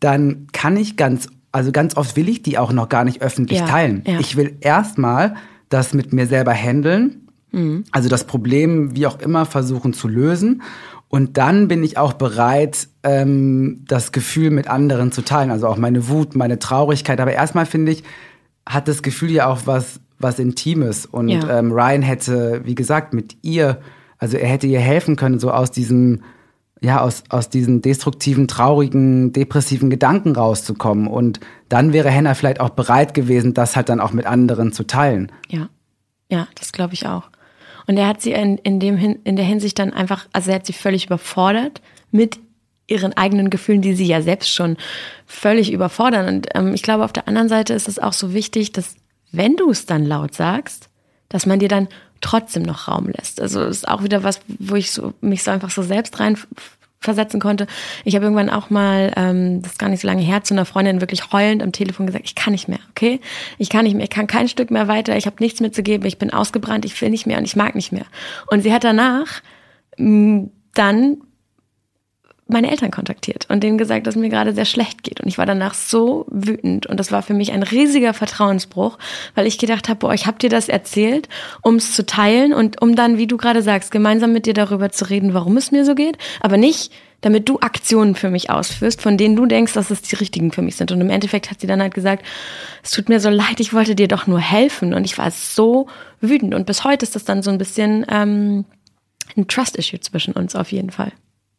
dann kann ich ganz also ganz oft will ich die auch noch gar nicht öffentlich ja, teilen. Ja. Ich will erstmal das mit mir selber handeln, mhm. also das Problem wie auch immer versuchen zu lösen. Und dann bin ich auch bereit, ähm, das Gefühl mit anderen zu teilen, also auch meine Wut, meine Traurigkeit. Aber erstmal finde ich, hat das Gefühl ja auch was, was Intimes. Und ja. ähm, Ryan hätte, wie gesagt, mit ihr, also er hätte ihr helfen können, so aus diesem ja, aus, aus diesen destruktiven, traurigen, depressiven Gedanken rauszukommen. Und dann wäre Hannah vielleicht auch bereit gewesen, das halt dann auch mit anderen zu teilen. Ja, ja, das glaube ich auch. Und er hat sie in, in, dem, in der Hinsicht dann einfach, also er hat sie völlig überfordert mit ihren eigenen Gefühlen, die sie ja selbst schon völlig überfordern. Und ähm, ich glaube, auf der anderen Seite ist es auch so wichtig, dass wenn du es dann laut sagst, dass man dir dann trotzdem noch Raum lässt. Also ist auch wieder was, wo ich so, mich so einfach so selbst rein versetzen konnte. Ich habe irgendwann auch mal, ähm, das ist gar nicht so lange her, zu einer Freundin wirklich heulend am Telefon gesagt, ich kann nicht mehr, okay? Ich kann nicht mehr, ich kann kein Stück mehr weiter, ich habe nichts mehr zu geben, ich bin ausgebrannt, ich will nicht mehr und ich mag nicht mehr. Und sie hat danach dann meine Eltern kontaktiert und denen gesagt, dass mir gerade sehr schlecht geht. Und ich war danach so wütend und das war für mich ein riesiger Vertrauensbruch, weil ich gedacht habe, boah, ich habe dir das erzählt, um es zu teilen und um dann, wie du gerade sagst, gemeinsam mit dir darüber zu reden, warum es mir so geht, aber nicht damit du Aktionen für mich ausführst, von denen du denkst, dass es die richtigen für mich sind. Und im Endeffekt hat sie dann halt gesagt, es tut mir so leid, ich wollte dir doch nur helfen. Und ich war so wütend. Und bis heute ist das dann so ein bisschen ähm, ein Trust-Issue zwischen uns auf jeden Fall.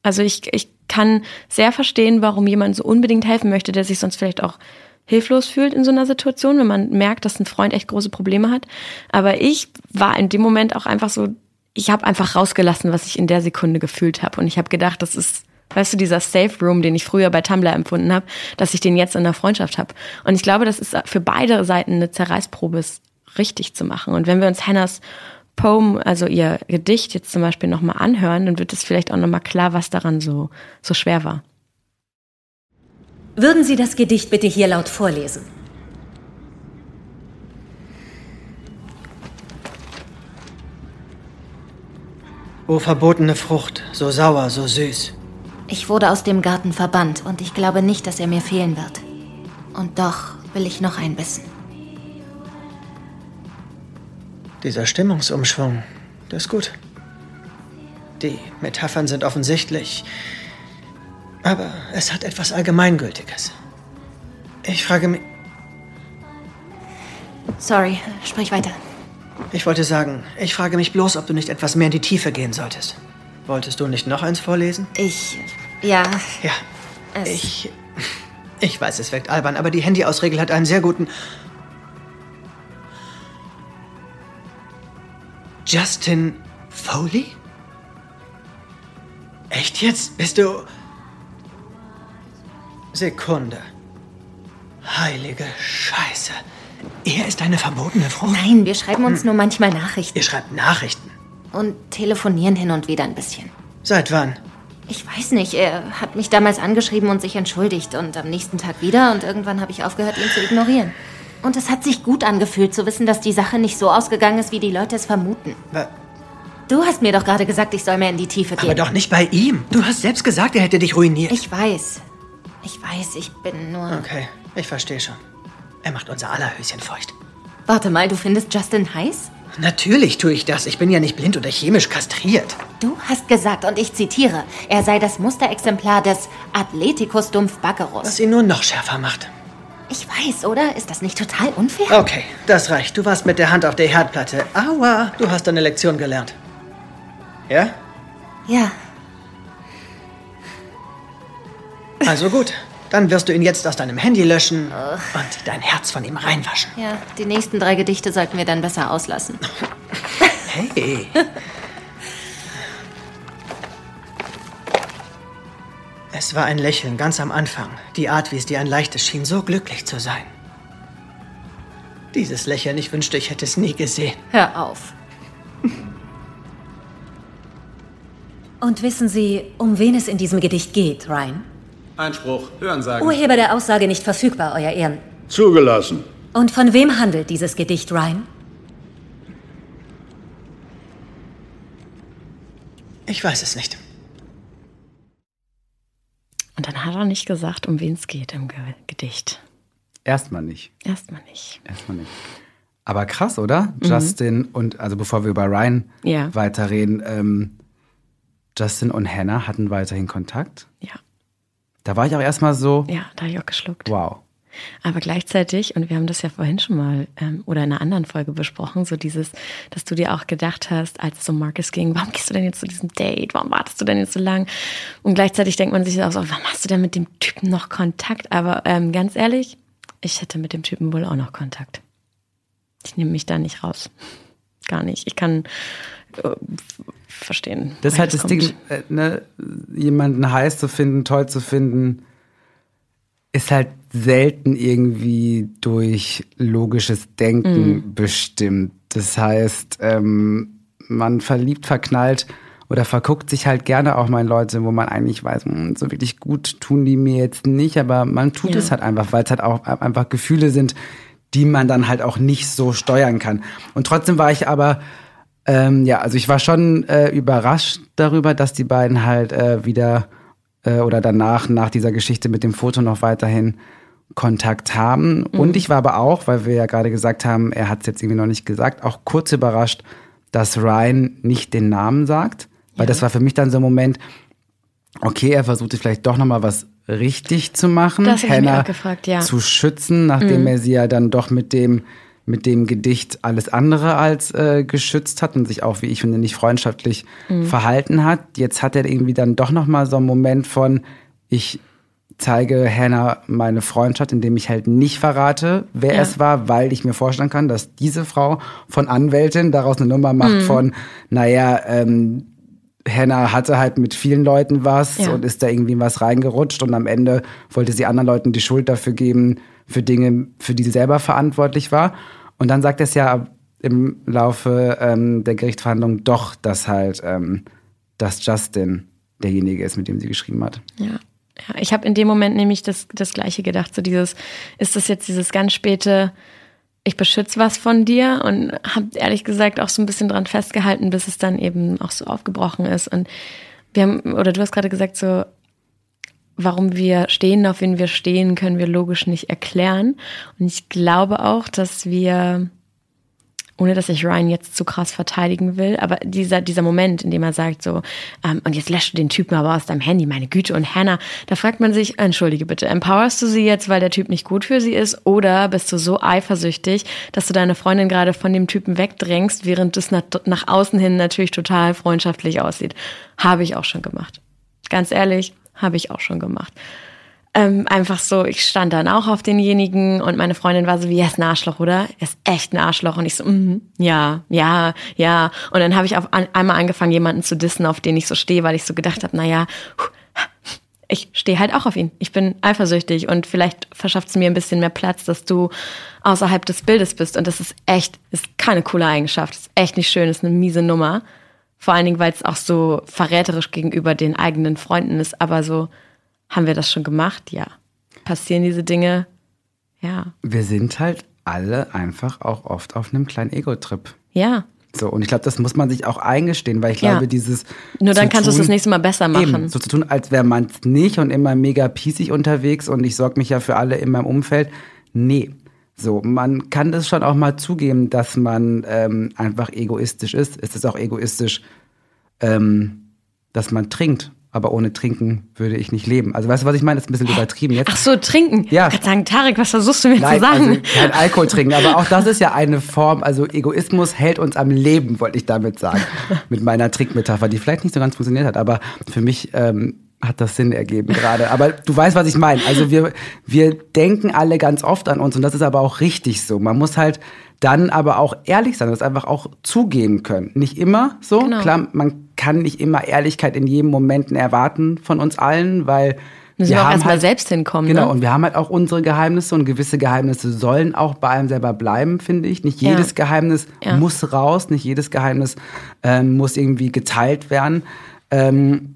Also ich, ich kann sehr verstehen, warum jemand so unbedingt helfen möchte, der sich sonst vielleicht auch hilflos fühlt in so einer Situation, wenn man merkt, dass ein Freund echt große Probleme hat. Aber ich war in dem Moment auch einfach so, ich habe einfach rausgelassen, was ich in der Sekunde gefühlt habe. Und ich habe gedacht, das ist, weißt du, dieser Safe Room, den ich früher bei Tumblr empfunden habe, dass ich den jetzt in der Freundschaft habe. Und ich glaube, das ist für beide Seiten eine Zerreißprobe, es richtig zu machen. Und wenn wir uns Hannahs Poem, also ihr Gedicht jetzt zum Beispiel nochmal anhören, dann wird es vielleicht auch nochmal klar, was daran so, so schwer war. Würden Sie das Gedicht bitte hier laut vorlesen? O verbotene Frucht, so sauer, so süß. Ich wurde aus dem Garten verbannt und ich glaube nicht, dass er mir fehlen wird. Und doch will ich noch ein Bissen. Dieser Stimmungsumschwung, das ist gut. Die Metaphern sind offensichtlich, aber es hat etwas Allgemeingültiges. Ich frage mich. Sorry, sprich weiter. Ich wollte sagen, ich frage mich bloß, ob du nicht etwas mehr in die Tiefe gehen solltest. Wolltest du nicht noch eins vorlesen? Ich. Ja. Ja. Es- Ich. Ich weiß, es wirkt albern, aber die Handyausregel hat einen sehr guten. Justin Foley? Echt jetzt? Bist du. Sekunde. Heilige Scheiße. Er ist eine verbotene Frucht. Nein, wir schreiben uns nur manchmal Nachrichten Ihr schreibt Nachrichten. und telefonieren hin und wieder ein bisschen. Seit wann? Ich weiß nicht, er hat mich damals angeschrieben und sich entschuldigt und am nächsten Tag wieder und irgendwann habe ich aufgehört, ihn zu ignorieren. Und es hat sich gut angefühlt zu wissen, dass die Sache nicht so ausgegangen ist, wie die Leute es vermuten. Wa- Du hast mir doch gerade gesagt, ich soll mehr in die Tiefe gehen. Aber doch nicht bei ihm. Du hast selbst gesagt, er hätte dich ruiniert. Ich weiß. Ich weiß, ich bin nur. Okay, ich verstehe schon. Er macht unser aller Höschen feucht. Warte mal, du findest Justin heiß? Natürlich tue ich das. Ich bin ja nicht blind oder chemisch kastriert. Du hast gesagt, und ich zitiere, er sei das Musterexemplar des Athleticus Dumpf Baggerus. Was ihn nur noch schärfer macht. Ich weiß, oder? Ist das nicht total unfair? Okay, das reicht. Du warst mit der Hand auf der Herdplatte. Aua, du hast deine Lektion gelernt. Ja? Ja, Also gut. Dann wirst du ihn jetzt aus deinem Handy löschen und dein Herz von ihm reinwaschen. ja. Die nächsten drei Gedichte sollten wir dann besser auslassen. Hey. Es war ein Lächeln ganz am Anfang. Die Art, wie es dir ein leichtes schien, so glücklich zu sein. Dieses Lächeln, ich wünschte, ich hätte es nie gesehen. Hör auf. Und wissen Sie, um wen es in diesem Gedicht geht, Ryan? Einspruch, Hörensagen. Urheber der Aussage nicht verfügbar, Euer Ehren. Zugelassen. Und von wem handelt dieses Gedicht, Ryan? Ich weiß es nicht. Und dann hat er nicht gesagt, um wen es geht im Ge Gedicht. Erstmal nicht. Erstmal nicht. Erstmal nicht. Aber krass, oder? Justin und, also bevor wir über Ryan Ja. weiterreden, ähm, Justin und Hannah hatten weiterhin Kontakt. Ja. Da war ich auch erstmal so, Ja, da habe ich auch geschluckt. wow. Aber gleichzeitig, und wir haben das ja vorhin schon mal ähm, oder in einer anderen Folge besprochen, so dieses, dass du dir auch gedacht hast, als es um Marcus ging, warum gehst du denn jetzt zu diesem Date? Warum wartest du denn jetzt so lang? Und gleichzeitig denkt man sich auch so, warum hast du denn mit dem Typen noch Kontakt? Aber ähm, ganz ehrlich, ich hätte mit dem Typen wohl auch noch Kontakt. Ich nehme mich da nicht raus. Gar nicht. Ich kann äh, verstehen. Das ist halt das Ding, äh, ne, jemanden heiß zu finden, toll zu finden, ist halt selten irgendwie durch logisches Denken bestimmt. Das heißt, ähm, man verliebt, verknallt oder verguckt sich halt gerne auch mal in Leute, wo man eigentlich weiß, hm, so wirklich gut tun die mir jetzt nicht, aber man tut Ja. es halt einfach, weil es halt auch einfach Gefühle sind, die man dann halt auch nicht so steuern kann. Und trotzdem war ich aber ähm, ja, also ich war schon äh, überrascht darüber, dass die beiden halt äh, wieder äh, oder danach, nach dieser Geschichte mit dem Foto noch weiterhin Kontakt haben. Und ich war aber auch, weil wir ja gerade gesagt haben, er hat es jetzt irgendwie noch nicht gesagt, auch kurz überrascht, dass Ryan nicht den Namen sagt. Weil das war für mich dann so ein Moment, okay, er versuchte vielleicht doch nochmal was richtig zu machen, Das hab ich mich auch gefragt, ja. zu schützen, nachdem Mhm. er sie ja dann doch mit dem mit dem Gedicht alles andere als äh, geschützt hat und sich auch, wie ich finde, nicht freundschaftlich Mhm. verhalten hat. Jetzt hat er irgendwie dann doch nochmal so einen Moment von, ich zeige Hannah meine Freundschaft, indem ich halt nicht verrate, wer Ja. es war, weil ich mir vorstellen kann, dass diese Frau von Anwältin daraus eine Nummer macht Mhm. von, naja, ähm, Hannah hatte halt mit vielen Leuten was Ja. und ist da irgendwie was reingerutscht und am Ende wollte sie anderen Leuten die Schuld dafür geben, für Dinge, für die sie selber verantwortlich war. Und dann sagt es ja im Laufe ähm, der Gerichtsverhandlung doch, dass halt, ähm, dass Justin derjenige ist, mit dem sie geschrieben hat. Ja. Ja ich habe in dem Moment nämlich das, das Gleiche gedacht. So dieses, ist das jetzt dieses ganz späte, ich beschütze was von dir und habe ehrlich gesagt auch so ein bisschen dran festgehalten, bis es dann eben auch so aufgebrochen ist. Und wir haben, oder du hast gerade gesagt, so, warum wir stehen, auf wen wir stehen, können wir logisch nicht erklären. Und ich glaube auch, dass wir, ohne dass ich Ryan jetzt zu krass verteidigen will, aber dieser, dieser Moment, in dem er sagt so, ähm, und jetzt löscht du den Typen aber aus deinem Handy, meine Güte, und Hannah, da fragt man sich, entschuldige bitte, empowerst du sie jetzt, weil der Typ nicht gut für sie ist, oder bist du so eifersüchtig, dass du deine Freundin gerade von dem Typen wegdrängst, während es nach, nach außen hin natürlich total freundschaftlich aussieht? Habe ich auch schon gemacht. Ganz ehrlich, habe ich auch schon gemacht. Ähm, einfach so, ich stand dann auch auf denjenigen und meine Freundin war so wie, er ist ein Arschloch, oder? Er ist echt ein Arschloch. Und ich so, mhm, ja, ja, ja. Und dann habe ich auf ein, einmal angefangen, jemanden zu dissen, auf den ich so stehe, weil ich so gedacht habe, naja, ich stehe halt auch auf ihn. Ich bin eifersüchtig und vielleicht verschafft es mir ein bisschen mehr Platz, dass du außerhalb des Bildes bist. Und das ist echt, ist keine coole Eigenschaft. ist echt nicht schön, ist eine miese Nummer. Vor allen Dingen, weil es auch so verräterisch gegenüber den eigenen Freunden ist. Aber so, haben wir das schon gemacht? Ja. Passieren diese Dinge? Ja. Wir sind halt alle einfach auch oft auf einem kleinen Ego-Trip. Ja. So, und ich glaube, das muss man sich auch eingestehen, weil ich Ja. glaube, dieses. Nur dann kannst du es das nächste Mal besser machen. Eben, so zu tun, als wäre man es nicht und immer mega pießig unterwegs und ich sorge mich ja für alle in meinem Umfeld. Nee. So, man kann das schon auch mal zugeben, dass man ähm, einfach egoistisch ist. Es ist auch egoistisch, ähm, dass man trinkt. Aber ohne Trinken würde ich nicht leben. Also weißt du, was ich meine? Das ist ein bisschen übertrieben jetzt. Ach so, trinken. Ja. Ich kann sagen, Tarek, was versuchst du mir Nein, zu sagen? also kein Alkohol trinken. Aber auch das ist ja eine Form, also Egoismus hält uns am Leben, wollte ich damit sagen. Mit meiner Trickmetapher, die vielleicht nicht so ganz funktioniert hat, aber für mich ähm, hat das Sinn ergeben gerade. Aber du weißt, was ich meine. Also wir, wir denken alle ganz oft an uns und das ist aber auch richtig so. Man muss halt dann aber auch ehrlich sein, das einfach auch zugeben können. Nicht immer so. Genau. Klar, man kann nicht immer Ehrlichkeit in jedem Moment erwarten von uns allen, weil Müssen wir auch erstmal selbst hinkommen, Genau, ne? und wir haben halt auch unsere Geheimnisse und gewisse Geheimnisse sollen auch bei einem selber bleiben, finde ich. Nicht Ja. jedes Geheimnis Ja. muss raus, nicht jedes Geheimnis ähm, muss irgendwie geteilt werden. Ähm,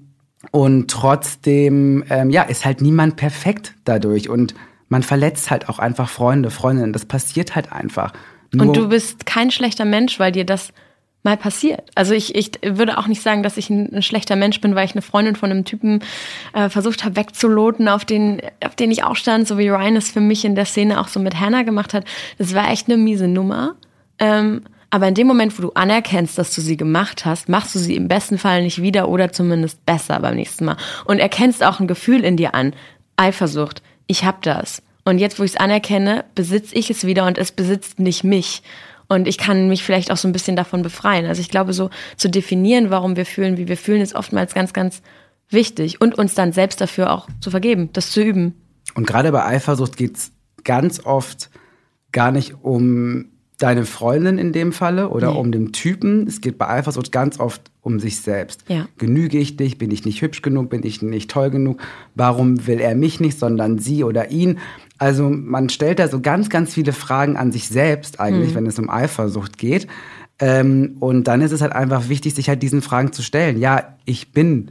und trotzdem, ähm, ja, ist halt niemand perfekt dadurch. Und man verletzt halt auch einfach Freunde, Freundinnen. Das passiert halt einfach. Nur- Und du bist kein schlechter Mensch, weil dir das mal passiert. Also ich, ich würde auch nicht sagen, dass ich ein, ein schlechter Mensch bin, weil ich eine Freundin von einem Typen äh, versucht habe wegzuloten, auf den, auf den ich auch stand, so wie Ryan es für mich in der Szene auch so mit Hannah gemacht hat. Das war echt eine miese Nummer. Ähm, aber in dem Moment, wo du anerkennst, dass du sie gemacht hast, machst du sie im besten Fall nicht wieder oder zumindest besser beim nächsten Mal. Und erkennst auch ein Gefühl in dir an. Eifersucht. Ich hab das. Und jetzt, wo ich es anerkenne, besitze ich es wieder und es besitzt nicht mich. Und ich kann mich vielleicht auch so ein bisschen davon befreien. Also ich glaube, so zu definieren, warum wir fühlen, wie wir fühlen, ist oftmals ganz, ganz wichtig. Und uns dann selbst dafür auch zu vergeben, das zu üben. Und gerade bei Eifersucht geht's ganz oft gar nicht um deine Freundin in dem Falle oder Nee. um den Typen. Es geht bei Eifersucht ganz oft um sich selbst. Ja. Genüge ich dich? Bin ich nicht hübsch genug? Bin ich nicht toll genug? Warum will er mich nicht, sondern sie oder ihn? Also man stellt da so ganz, ganz viele Fragen an sich selbst eigentlich, Mhm. wenn es um Eifersucht geht. Ähm, und dann ist es halt einfach wichtig, sich halt diesen Fragen zu stellen. Ja, ich bin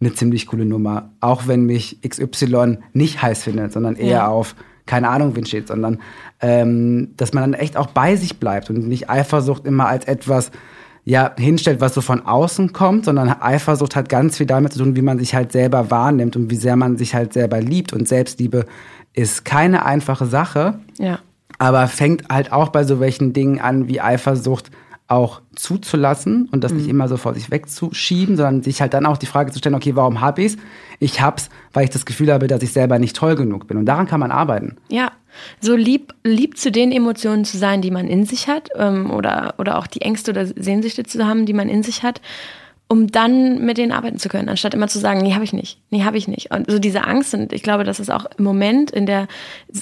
eine ziemlich coole Nummer, auch wenn mich XY nicht heiß findet, sondern eher Ja. auf keine Ahnung, wen steht, sondern ähm, dass man dann echt auch bei sich bleibt und nicht Eifersucht immer als etwas ja hinstellt, was so von außen kommt, sondern Eifersucht hat ganz viel damit zu tun, wie man sich halt selber wahrnimmt und wie sehr man sich halt selber liebt und Selbstliebe ist keine einfache Sache, Ja. aber fängt halt auch bei so welchen Dingen an wie Eifersucht auch zuzulassen und das mhm. nicht immer so vor sich wegzuschieben, sondern sich halt dann auch die Frage zu stellen, okay, warum habe ich's? Ich hab's, weil ich das Gefühl habe, dass ich selber nicht toll genug bin. Und daran kann man arbeiten. Ja, so lieb, lieb zu den Emotionen zu sein, die man in sich hat, ähm, oder, oder auch die Ängste oder Sehnsüchte zu haben, die man in sich hat um dann mit denen arbeiten zu können, anstatt immer zu sagen, nee, habe ich nicht, nee, habe ich nicht. Und so diese Angst, und ich glaube, das ist auch im Moment in der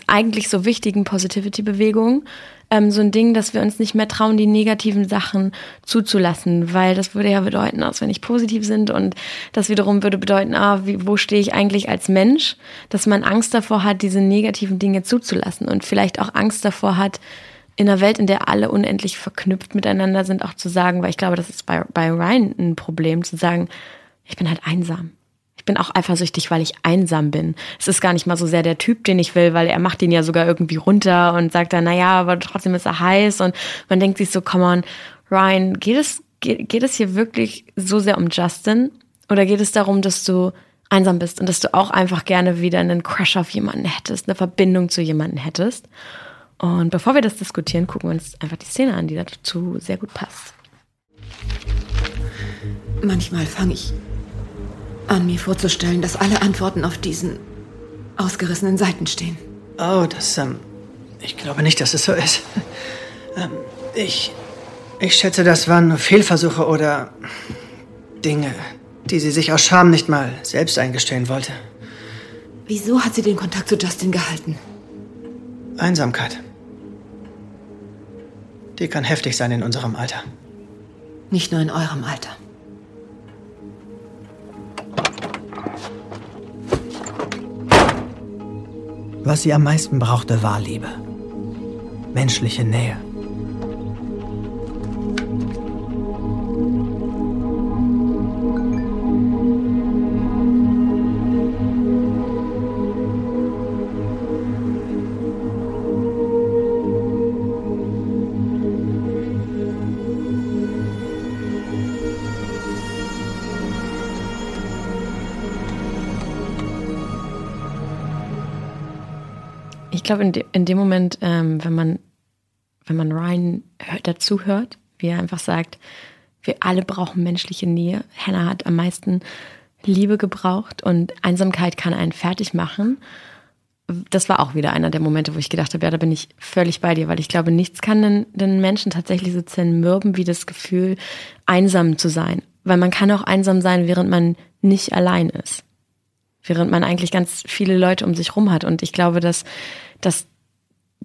eigentlich so wichtigen Positivity-Bewegung ähm, so ein Ding, dass wir uns nicht mehr trauen, die negativen Sachen zuzulassen, weil das würde ja bedeuten, als wenn ich positiv sind und das wiederum würde bedeuten, ah, wie, wo stehe ich eigentlich als Mensch, dass man Angst davor hat, diese negativen Dinge zuzulassen und vielleicht auch Angst davor hat, in einer Welt, in der alle unendlich verknüpft miteinander sind, auch zu sagen, weil ich glaube, das ist bei, bei Ryan ein Problem, zu sagen, ich bin halt einsam. Ich bin auch eifersüchtig, weil ich einsam bin. Es ist gar nicht mal so sehr der Typ, den ich will, weil er macht ihn ja sogar irgendwie runter und sagt dann, naja, aber trotzdem ist er heiß und man denkt sich so, come on, Ryan, geht es, geht, geht es hier wirklich so sehr um Justin? Oder geht es darum, dass du einsam bist und dass du auch einfach gerne wieder einen Crush auf jemanden hättest, eine Verbindung zu jemanden hättest? Und bevor wir das diskutieren, gucken wir uns einfach die Szene an, die dazu sehr gut passt. Manchmal fange ich an, mir vorzustellen, dass alle Antworten auf diesen ausgerissenen Seiten stehen. Oh, das, ähm, ich glaube nicht, dass es so ist. ähm, ich, ich schätze, das waren nur Fehlversuche oder Dinge, die sie sich aus Scham nicht mal selbst eingestehen wollte. Wieso hat sie den Kontakt zu Justin gehalten? Einsamkeit. Die kann heftig sein in unserem Alter. Nicht nur in eurem Alter. Was sie am meisten brauchte, war Liebe. Menschliche Nähe. Glaube, in, de, in dem Moment, ähm, wenn man, wenn man Ryan dazu hört, wie er einfach sagt, wir alle brauchen menschliche Nähe. Hannah hat am meisten Liebe gebraucht und Einsamkeit kann einen fertig machen. Das war auch wieder einer der Momente, wo ich gedacht habe, ja, da bin ich völlig bei dir, weil ich glaube, nichts kann den, den Menschen tatsächlich so zermürben wie das Gefühl, einsam zu sein. Weil man kann auch einsam sein, während man nicht allein ist. Während man eigentlich ganz viele Leute um sich rum hat. Und ich glaube, dass dass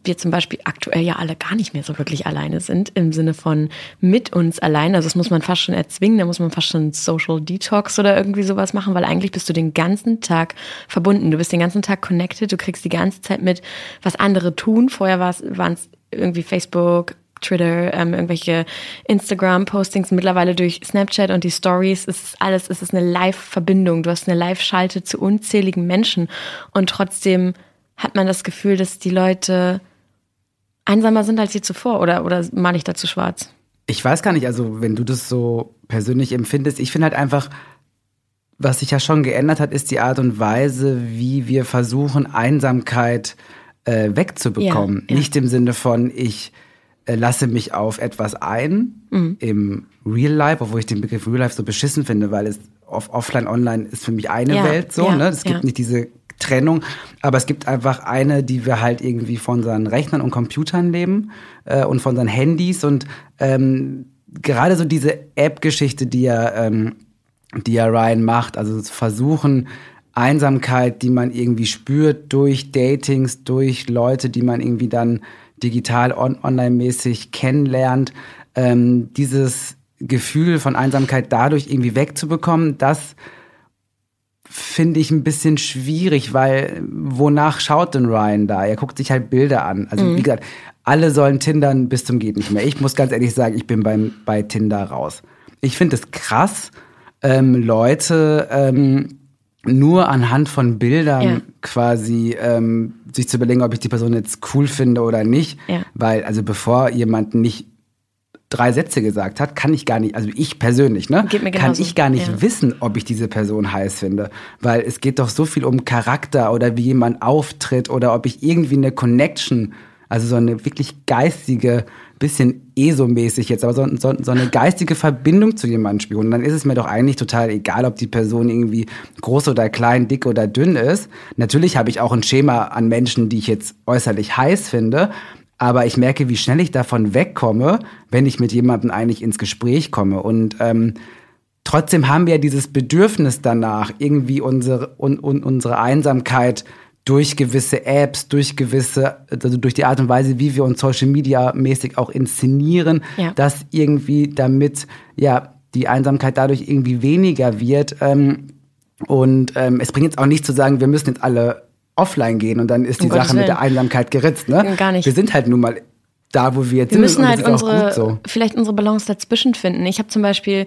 wir zum Beispiel aktuell ja alle gar nicht mehr so wirklich alleine sind, im Sinne von mit uns allein. Also das muss man fast schon erzwingen, da muss man fast schon Social Detox oder irgendwie sowas machen, weil eigentlich bist du den ganzen Tag verbunden. Du bist den ganzen Tag connected, du kriegst die ganze Zeit mit, was andere tun. Vorher waren es irgendwie Facebook, Twitter, ähm, irgendwelche Instagram-Postings, mittlerweile durch Snapchat und die Stories, es ist alles, es ist eine Live-Verbindung. Du hast eine Live-Schalte zu unzähligen Menschen und trotzdem hat man das Gefühl, dass die Leute einsamer sind als je zuvor oder, oder male ich dazu schwarz? Ich weiß gar nicht, also wenn du das so persönlich empfindest, ich finde halt einfach, was sich ja schon geändert hat, ist die Art und Weise, wie wir versuchen, Einsamkeit äh, wegzubekommen. Ja, ja. Nicht im Sinne von, ich lasse mich auf etwas ein mhm. im Real Life, obwohl ich den Begriff Real Life so beschissen finde, weil es off offline, online ist für mich eine ja, Welt so. ne? Es gibt nicht diese Trennung, aber es gibt einfach eine, die wir halt irgendwie von unseren Rechnern und Computern leben äh, und von unseren Handys und ähm, gerade so diese App-Geschichte, die ja, ähm, die ja Ryan macht, also zu versuchen, Einsamkeit, die man irgendwie spürt durch Datings, durch Leute, die man irgendwie dann digital on online-mäßig kennenlernt, ähm, dieses Gefühl von Einsamkeit dadurch irgendwie wegzubekommen, das finde ich ein bisschen schwierig, weil wonach schaut denn Ryan da? Er guckt sich halt Bilder an. Also mhm. wie gesagt, alle sollen Tindern bis zum geht nicht mehr. Ich muss ganz ehrlich sagen, ich bin beim, bei Tinder raus. Ich finde es krass, ähm, Leute ähm, nur anhand von Bildern ja. Quasi ähm, sich zu überlegen, ob ich die Person jetzt cool finde oder nicht. Ja. Weil, also bevor jemand nicht drei Sätze gesagt hat, kann ich gar nicht, also ich persönlich, ne, kann ich gar nicht ja. wissen, ob ich diese Person heiß finde, weil es geht doch so viel um Charakter oder wie jemand auftritt oder ob ich irgendwie eine Connection, also so eine wirklich geistige bisschen ESO-mäßig jetzt, aber so, so, so eine geistige Verbindung zu jemandem spüren. Und dann ist es mir doch eigentlich total egal, ob die Person irgendwie groß oder klein, dick oder dünn ist. Natürlich habe ich auch ein Schema an Menschen, die ich jetzt äußerlich heiß finde, aber ich merke, wie schnell ich davon wegkomme, wenn ich mit jemandem eigentlich ins Gespräch komme. Und ähm, trotzdem haben wir dieses Bedürfnis danach, irgendwie unsere, un, un, unsere Einsamkeit durch gewisse Apps, durch gewisse, also durch die Art und Weise, wie wir uns Social Media mäßig auch inszenieren, ja. dass irgendwie damit ja die Einsamkeit dadurch irgendwie weniger wird. Ähm, und ähm, es bringt jetzt auch nicht zu sagen, wir müssen jetzt alle offline gehen und dann ist die um Sache mit der Einsamkeit geritzt. Ne? Gar nicht. Wir sind halt nun mal da, wo wir jetzt wir sind. Wir müssen halt unsere, so. vielleicht unsere Balance dazwischen finden. Ich habe zum Beispiel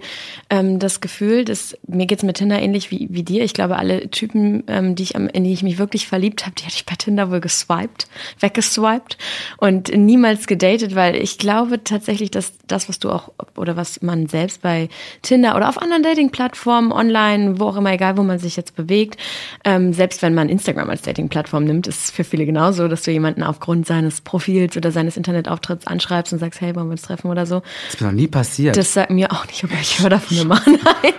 ähm, das Gefühl, dass mir geht's mit Tinder ähnlich wie, wie dir. Ich glaube, alle Typen, ähm, die ich am, in die ich mich wirklich verliebt habe, die hatte ich bei Tinder wohl geswiped, weggeswiped und niemals gedatet, weil ich glaube tatsächlich, dass das, was du auch oder was man selbst bei Tinder oder auf anderen Dating-Plattformen, online, wo auch immer, egal wo man sich jetzt bewegt, ähm, selbst wenn man Instagram als Dating-Plattform nimmt, ist es für viele genauso, dass du jemanden aufgrund seines Profils oder seines Internetaufenthalts Auftritts anschreibst und sagst, hey, wollen wir uns treffen oder so. Das ist mir noch nie passiert. Das sagt mir auch nicht, aber ich höre davon immer nein.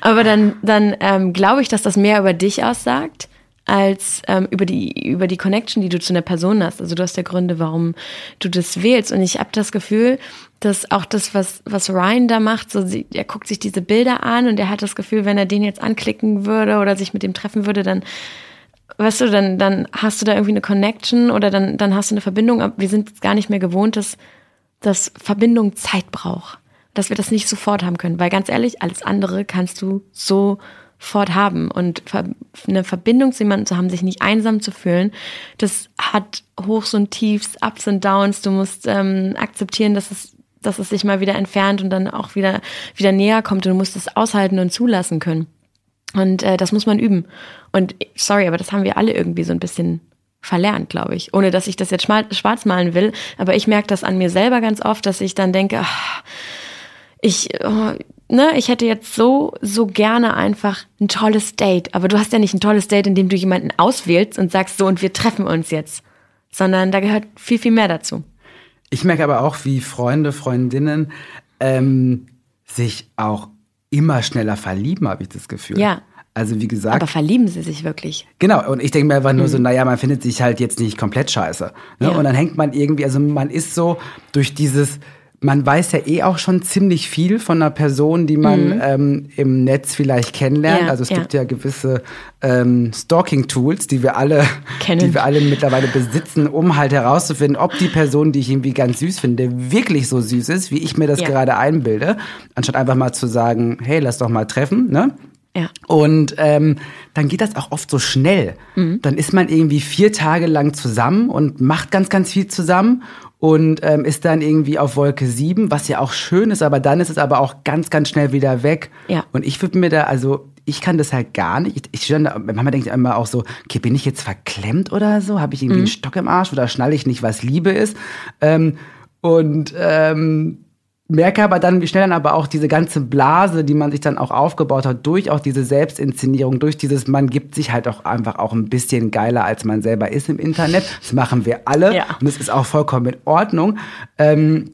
aber dann, dann ähm, glaube ich, dass das mehr über dich aussagt als ähm, über die über die Connection, die du zu einer Person hast. Also du hast ja Gründe, warum du das wählst. Und ich habe das Gefühl, dass auch das, was was Ryan da macht, so sie, er guckt sich diese Bilder an und er hat das Gefühl, wenn er den jetzt anklicken würde oder sich mit dem treffen würde, dann weißt du, dann, dann hast du da irgendwie eine Connection oder dann, dann hast du eine Verbindung. Wir sind gar nicht mehr gewohnt, dass, dass Verbindung Zeit braucht. Dass wir das nicht sofort haben können. Weil ganz ehrlich, alles andere kannst du sofort haben. Und eine Verbindung zu jemandem zu haben, sich nicht einsam zu fühlen, das hat Hochs und Tiefs, Ups und Downs. Du musst ähm, akzeptieren, dass es dass es sich mal wieder entfernt und dann auch wieder, wieder näher kommt und du musst es aushalten und zulassen können. Und äh, das muss man üben. Und sorry, aber das haben wir alle irgendwie so ein bisschen verlernt, glaube ich. Ohne dass ich das jetzt schwarz malen will. Aber ich merke das an mir selber ganz oft, dass ich dann denke, ach, ich, oh, ne, ich hätte jetzt so, so gerne einfach ein tolles Date. Aber du hast ja nicht ein tolles Date, in dem du jemanden auswählst und sagst so, und wir treffen uns jetzt. Sondern da gehört viel, viel mehr dazu. Ich merke aber auch, wie Freunde, Freundinnen ähm, sich auch immer schneller verlieben, habe ich das Gefühl. Ja. Also wie gesagt. Aber verlieben sie sich wirklich? Genau, und ich denke mir einfach nur mhm. so, naja, man findet sich halt jetzt nicht komplett scheiße. Ne? Ja. Und dann hängt man irgendwie, also man ist so durch dieses man weiß ja eh auch schon ziemlich viel von einer Person, die man mhm. ähm, im Netz vielleicht kennenlernt. Ja, also es ja. gibt ja gewisse ähm, Stalking-Tools, die wir alle, Kennen. die wir alle mittlerweile besitzen, um halt herauszufinden, ob die Person, die ich irgendwie ganz süß finde, wirklich so süß ist, wie ich mir das ja. gerade einbilde, anstatt einfach mal zu sagen, hey, lass doch mal treffen, ne? Ja. Und ähm, dann geht das auch oft so schnell. Mhm. Dann ist man irgendwie vier Tage lang zusammen und macht ganz, ganz viel zusammen und ähm, ist dann irgendwie auf Wolke 7, was ja auch schön ist, aber dann ist es aber auch ganz, ganz schnell wieder weg. Ja. Und ich würde mir da, also ich kann das halt gar nicht. Ich, ich da, manchmal denke ich immer auch so, okay, bin ich jetzt verklemmt oder so? Habe ich irgendwie mhm. einen Stock im Arsch oder schnalle ich nicht, was Liebe ist? Ähm, und ähm, merke aber dann, wie schnell dann aber auch diese ganze Blase, die man sich dann auch aufgebaut hat, durch auch diese Selbstinszenierung, durch dieses, man gibt sich halt auch einfach auch ein bisschen geiler, als man selber ist im Internet. Das machen wir alle. Ja. Und das ist auch vollkommen in Ordnung. Ähm,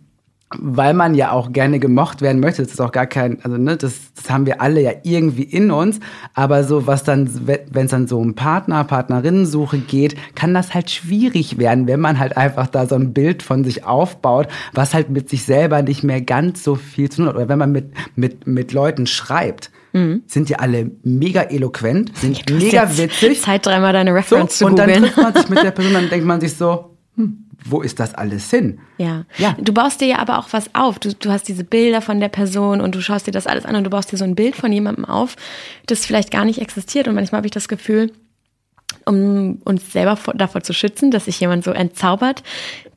weil man ja auch gerne gemocht werden möchte. Das ist auch gar kein, also ne, das, das haben wir alle ja irgendwie in uns. Aber so was dann, wenn es dann so um Partner, Partnerinnensuche geht, kann das halt schwierig werden, wenn man halt einfach da so ein Bild von sich aufbaut, was halt mit sich selber nicht mehr ganz so viel zu tun hat. Oder wenn man mit, mit, mit Leuten schreibt. Mhm. Sind ja alle mega eloquent, sind mega witzig. Zeit dreimal deine Reference so, zu. Und dann trifft man sich mit der Person, dann denkt man sich so, hm, wo ist das alles hin? Ja. ja. Du baust dir ja aber auch was auf. Du, du hast diese Bilder von der Person und du schaust dir das alles an und du baust dir so ein Bild von jemandem auf, das vielleicht gar nicht existiert. Und manchmal habe ich das Gefühl, um uns selber davor zu schützen, dass sich jemand so entzaubert,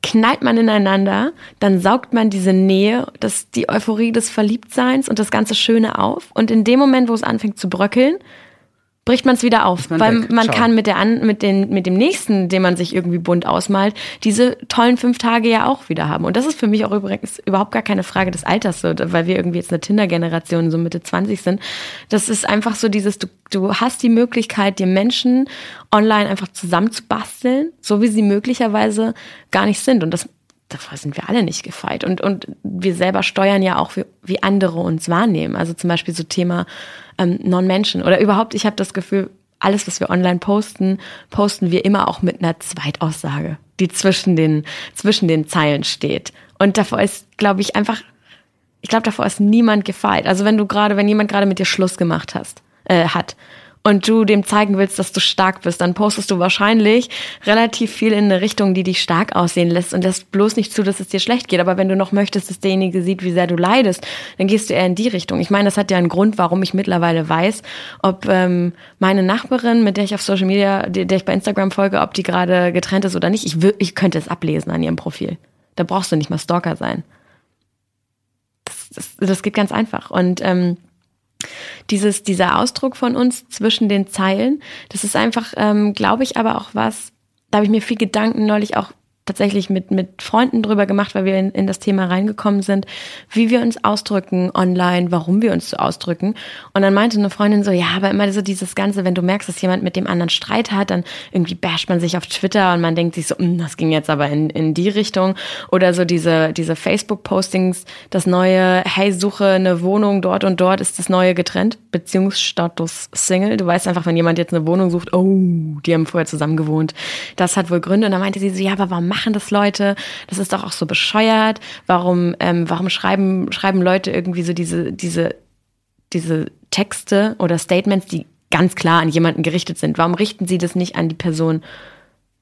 knallt man ineinander, dann saugt man diese Nähe, das, die Euphorie des Verliebtseins und das ganze Schöne auf. Und in dem Moment, wo es anfängt zu bröckeln, bricht man es wieder auf, weil weg. man Ciao. kann mit der an, mit den mit dem nächsten, den man sich irgendwie bunt ausmalt, diese tollen fünf Tage ja auch wieder haben. Und das ist für mich auch übrigens überhaupt gar keine Frage des Alters, so, weil wir irgendwie jetzt eine Tinder-Generation so Mitte 20 sind. Das ist einfach so dieses, du, du hast die Möglichkeit, dir Menschen online einfach zusammenzubasteln, so wie sie möglicherweise gar nicht sind. Und das davor sind wir alle nicht gefeit. Und, und wir selber steuern ja auch, wie, wie andere uns wahrnehmen. Also zum Beispiel so Thema ähm, Non-Menschen oder überhaupt, ich habe das Gefühl, alles, was wir online posten, posten wir immer auch mit einer Zweitaussage, die zwischen den, zwischen den Zeilen steht. Und davor ist, glaube ich, einfach, ich glaube, davor ist niemand gefeit. Also wenn du gerade, wenn jemand gerade mit dir Schluss gemacht hast, äh, hat und du dem zeigen willst, dass du stark bist, dann postest du wahrscheinlich relativ viel in eine Richtung, die dich stark aussehen lässt und lässt bloß nicht zu, dass es dir schlecht geht. Aber wenn du noch möchtest, dass derjenige sieht, wie sehr du leidest, dann gehst du eher in die Richtung. Ich meine, das hat ja einen Grund, warum ich mittlerweile weiß, ob ähm, meine Nachbarin, mit der ich auf Social Media, der, der ich bei Instagram folge, ob die gerade getrennt ist oder nicht. Ich, ich könnte es ablesen an ihrem Profil. Da brauchst du nicht mal Stalker sein. Das, das, das geht ganz einfach. Und ähm, dieses, dieser Ausdruck von uns zwischen den Zeilen, das ist einfach, ähm, glaube ich, aber auch was, da habe ich mir viel Gedanken neulich auch tatsächlich mit, mit Freunden drüber gemacht, weil wir in, in das Thema reingekommen sind, wie wir uns ausdrücken online, warum wir uns so ausdrücken. Und dann meinte eine Freundin so, ja, aber immer so dieses Ganze, wenn du merkst, dass jemand mit dem anderen Streit hat, dann irgendwie basht man sich auf Twitter und man denkt sich so, hm, das ging jetzt aber in, in die Richtung. Oder so diese, diese Facebook-Postings, das neue, hey, suche eine Wohnung dort und dort ist das neue getrennt, Beziehungsstatus Single. Du weißt einfach, wenn jemand jetzt eine Wohnung sucht, oh, die haben vorher zusammen gewohnt. Das hat wohl Gründe. Und dann meinte sie so, ja, aber warum machen das Leute? Das ist doch auch so bescheuert. Warum, ähm, warum schreiben, schreiben Leute irgendwie so diese, diese, diese Texte oder Statements, die ganz klar an jemanden gerichtet sind? Warum richten sie das nicht an die Person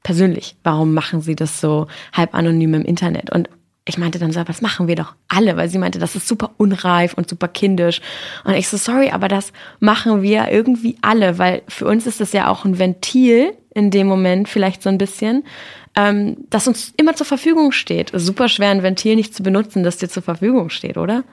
persönlich? Warum machen sie das so halb anonym im Internet? Und ich meinte dann so, das machen wir doch alle, weil sie meinte, das ist super unreif und super kindisch. Und ich so, sorry, aber das machen wir irgendwie alle, weil für uns ist das ja auch ein Ventil in dem Moment vielleicht so ein bisschen, ähm, das uns immer zur Verfügung steht. Super schwer, ein Ventil nicht zu benutzen, das dir zur Verfügung steht, oder?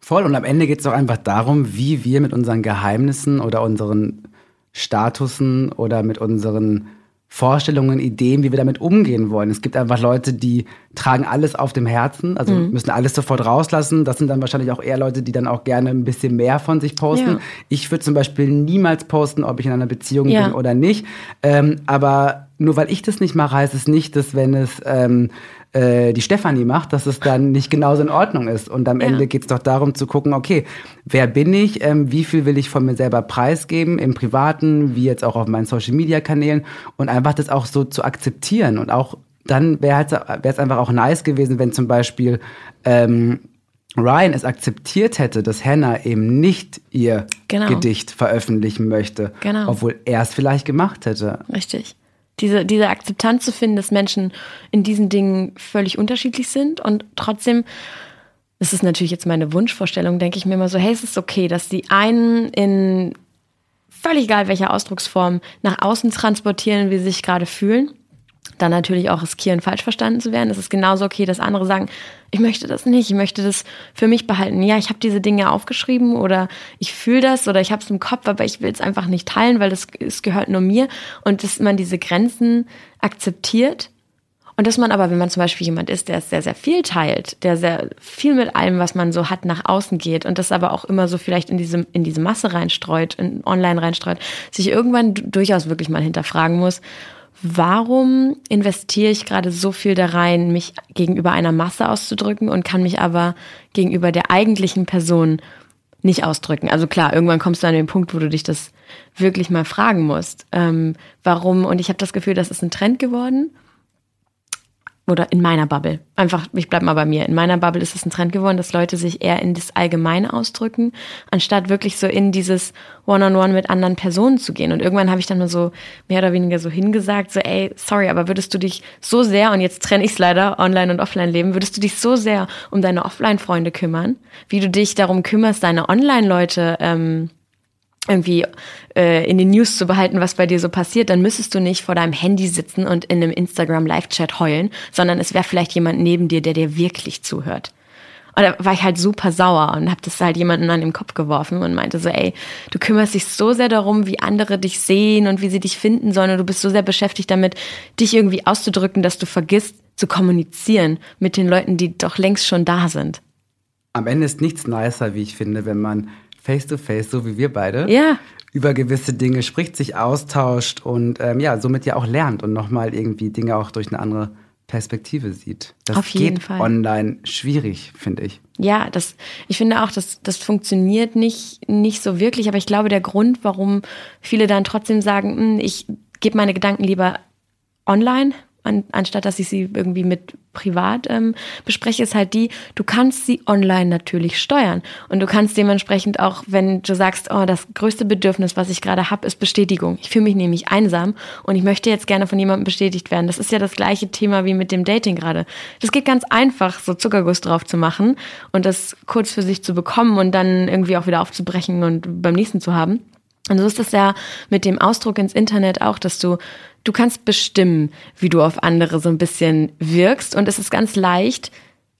Voll. Und am Ende geht es doch einfach darum, wie wir mit unseren Geheimnissen oder unseren Statusen oder mit unseren Vorstellungen, Ideen, wie wir damit umgehen wollen. Es gibt einfach Leute, die tragen alles auf dem Herzen, also mhm. müssen alles sofort rauslassen. Das sind dann wahrscheinlich auch eher Leute, die dann auch gerne ein bisschen mehr von sich posten. Ja. Ich würde zum Beispiel niemals posten, ob ich in einer Beziehung ja. bin oder nicht. Ähm, aber nur weil ich das nicht mache, heißt es nicht, dass wenn es ähm, äh, die Stefanie macht, dass es dann nicht genauso in Ordnung ist. Und am ja. Ende geht es doch darum zu gucken, okay, wer bin ich, ähm, wie viel will ich von mir selber preisgeben, im Privaten, wie jetzt auch auf meinen Social-Media-Kanälen und einfach das auch so zu akzeptieren. Und auch dann wäre es einfach auch nice gewesen, wenn zum Beispiel ähm, Ryan es akzeptiert hätte, dass Hannah eben nicht ihr genau. Gedicht veröffentlichen möchte, genau. obwohl er es vielleicht gemacht hätte. Richtig diese, diese Akzeptanz zu finden, dass Menschen in diesen Dingen völlig unterschiedlich sind. Und trotzdem, das ist natürlich jetzt meine Wunschvorstellung, denke ich mir immer so, hey, es ist okay, dass die einen in völlig egal welcher Ausdrucksform nach außen transportieren, wie sie sich gerade fühlen dann natürlich auch riskieren, falsch verstanden zu werden. Es ist genauso okay, dass andere sagen, ich möchte das nicht, ich möchte das für mich behalten. Ja, ich habe diese Dinge aufgeschrieben oder ich fühle das oder ich habe es im Kopf, aber ich will es einfach nicht teilen, weil das es gehört nur mir. Und dass man diese Grenzen akzeptiert und dass man aber, wenn man zum Beispiel jemand ist, der sehr, sehr viel teilt, der sehr viel mit allem, was man so hat, nach außen geht und das aber auch immer so vielleicht in diese, in diese Masse reinstreut, in online reinstreut, sich irgendwann durchaus wirklich mal hinterfragen muss, warum investiere ich gerade so viel da rein, mich gegenüber einer Masse auszudrücken und kann mich aber gegenüber der eigentlichen Person nicht ausdrücken. Also klar, irgendwann kommst du an den Punkt, wo du dich das wirklich mal fragen musst. Ähm, warum? Und ich habe das Gefühl, das ist ein Trend geworden oder in meiner Bubble. Einfach, ich bleib mal bei mir. In meiner Bubble ist es ein Trend geworden, dass Leute sich eher in das Allgemeine ausdrücken, anstatt wirklich so in dieses One-on-One -on -one mit anderen Personen zu gehen. Und irgendwann habe ich dann mal so mehr oder weniger so hingesagt, so, ey, sorry, aber würdest du dich so sehr, und jetzt trenne ich es leider, Online- und Offline-Leben, würdest du dich so sehr um deine Offline-Freunde kümmern, wie du dich darum kümmerst, deine Online-Leute ähm, irgendwie äh, in den News zu behalten, was bei dir so passiert, dann müsstest du nicht vor deinem Handy sitzen und in einem Instagram Live-Chat heulen, sondern es wäre vielleicht jemand neben dir, der dir wirklich zuhört. Und da war ich halt super sauer und habe das halt jemandem an den Kopf geworfen und meinte so, ey, du kümmerst dich so sehr darum, wie andere dich sehen und wie sie dich finden sollen und du bist so sehr beschäftigt damit, dich irgendwie auszudrücken, dass du vergisst zu kommunizieren mit den Leuten, die doch längst schon da sind. Am Ende ist nichts nicer, wie ich finde, wenn man face to face, so wie wir beide, ja. über gewisse Dinge spricht, sich austauscht und ähm, ja, somit ja auch lernt und nochmal irgendwie Dinge auch durch eine andere Perspektive sieht. Das Auf jeden geht Fall. online schwierig, finde ich. Ja, das, ich finde auch, das, das funktioniert nicht, nicht so wirklich, aber ich glaube, der Grund, warum viele dann trotzdem sagen, hm, ich gebe meine Gedanken lieber online, an, anstatt dass ich sie irgendwie mit privat ähm, bespreche, ist halt die, du kannst sie online natürlich steuern. Und du kannst dementsprechend auch, wenn du sagst, oh, das größte Bedürfnis, was ich gerade habe, ist Bestätigung. Ich fühle mich nämlich einsam und ich möchte jetzt gerne von jemandem bestätigt werden. Das ist ja das gleiche Thema wie mit dem Dating gerade. Das geht ganz einfach, so Zuckerguss drauf zu machen und das kurz für sich zu bekommen und dann irgendwie auch wieder aufzubrechen und beim nächsten zu haben. Und so ist es ja mit dem Ausdruck ins Internet auch, dass du, du kannst bestimmen, wie du auf andere so ein bisschen wirkst. Und es ist ganz leicht,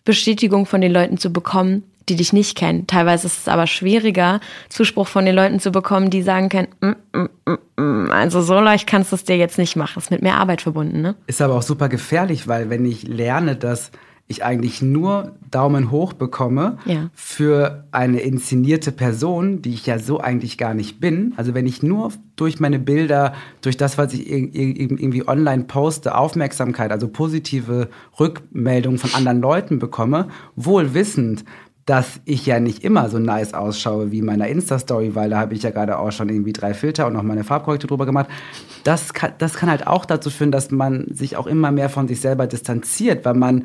Bestätigung von den Leuten zu bekommen, die dich nicht kennen. Teilweise ist es aber schwieriger, Zuspruch von den Leuten zu bekommen, die sagen können, mm, mm, mm, mm. also so leicht kannst du es dir jetzt nicht machen. Ist mit mehr Arbeit verbunden, ne? Ist aber auch super gefährlich, weil wenn ich lerne, dass ich eigentlich nur Daumen hoch bekomme Ja. für eine inszenierte Person, die ich ja so eigentlich gar nicht bin. Also wenn ich nur durch meine Bilder, durch das, was ich ir- ir- irgendwie online poste, Aufmerksamkeit, also positive Rückmeldungen von anderen Leuten bekomme, wohl wissend, dass ich ja nicht immer so nice ausschaue wie in meiner Insta-Story, weil da habe ich ja gerade auch schon irgendwie drei Filter und noch meine Farbkorrektur drüber gemacht. Das kann, das kann halt auch dazu führen, dass man sich auch immer mehr von sich selber distanziert, weil man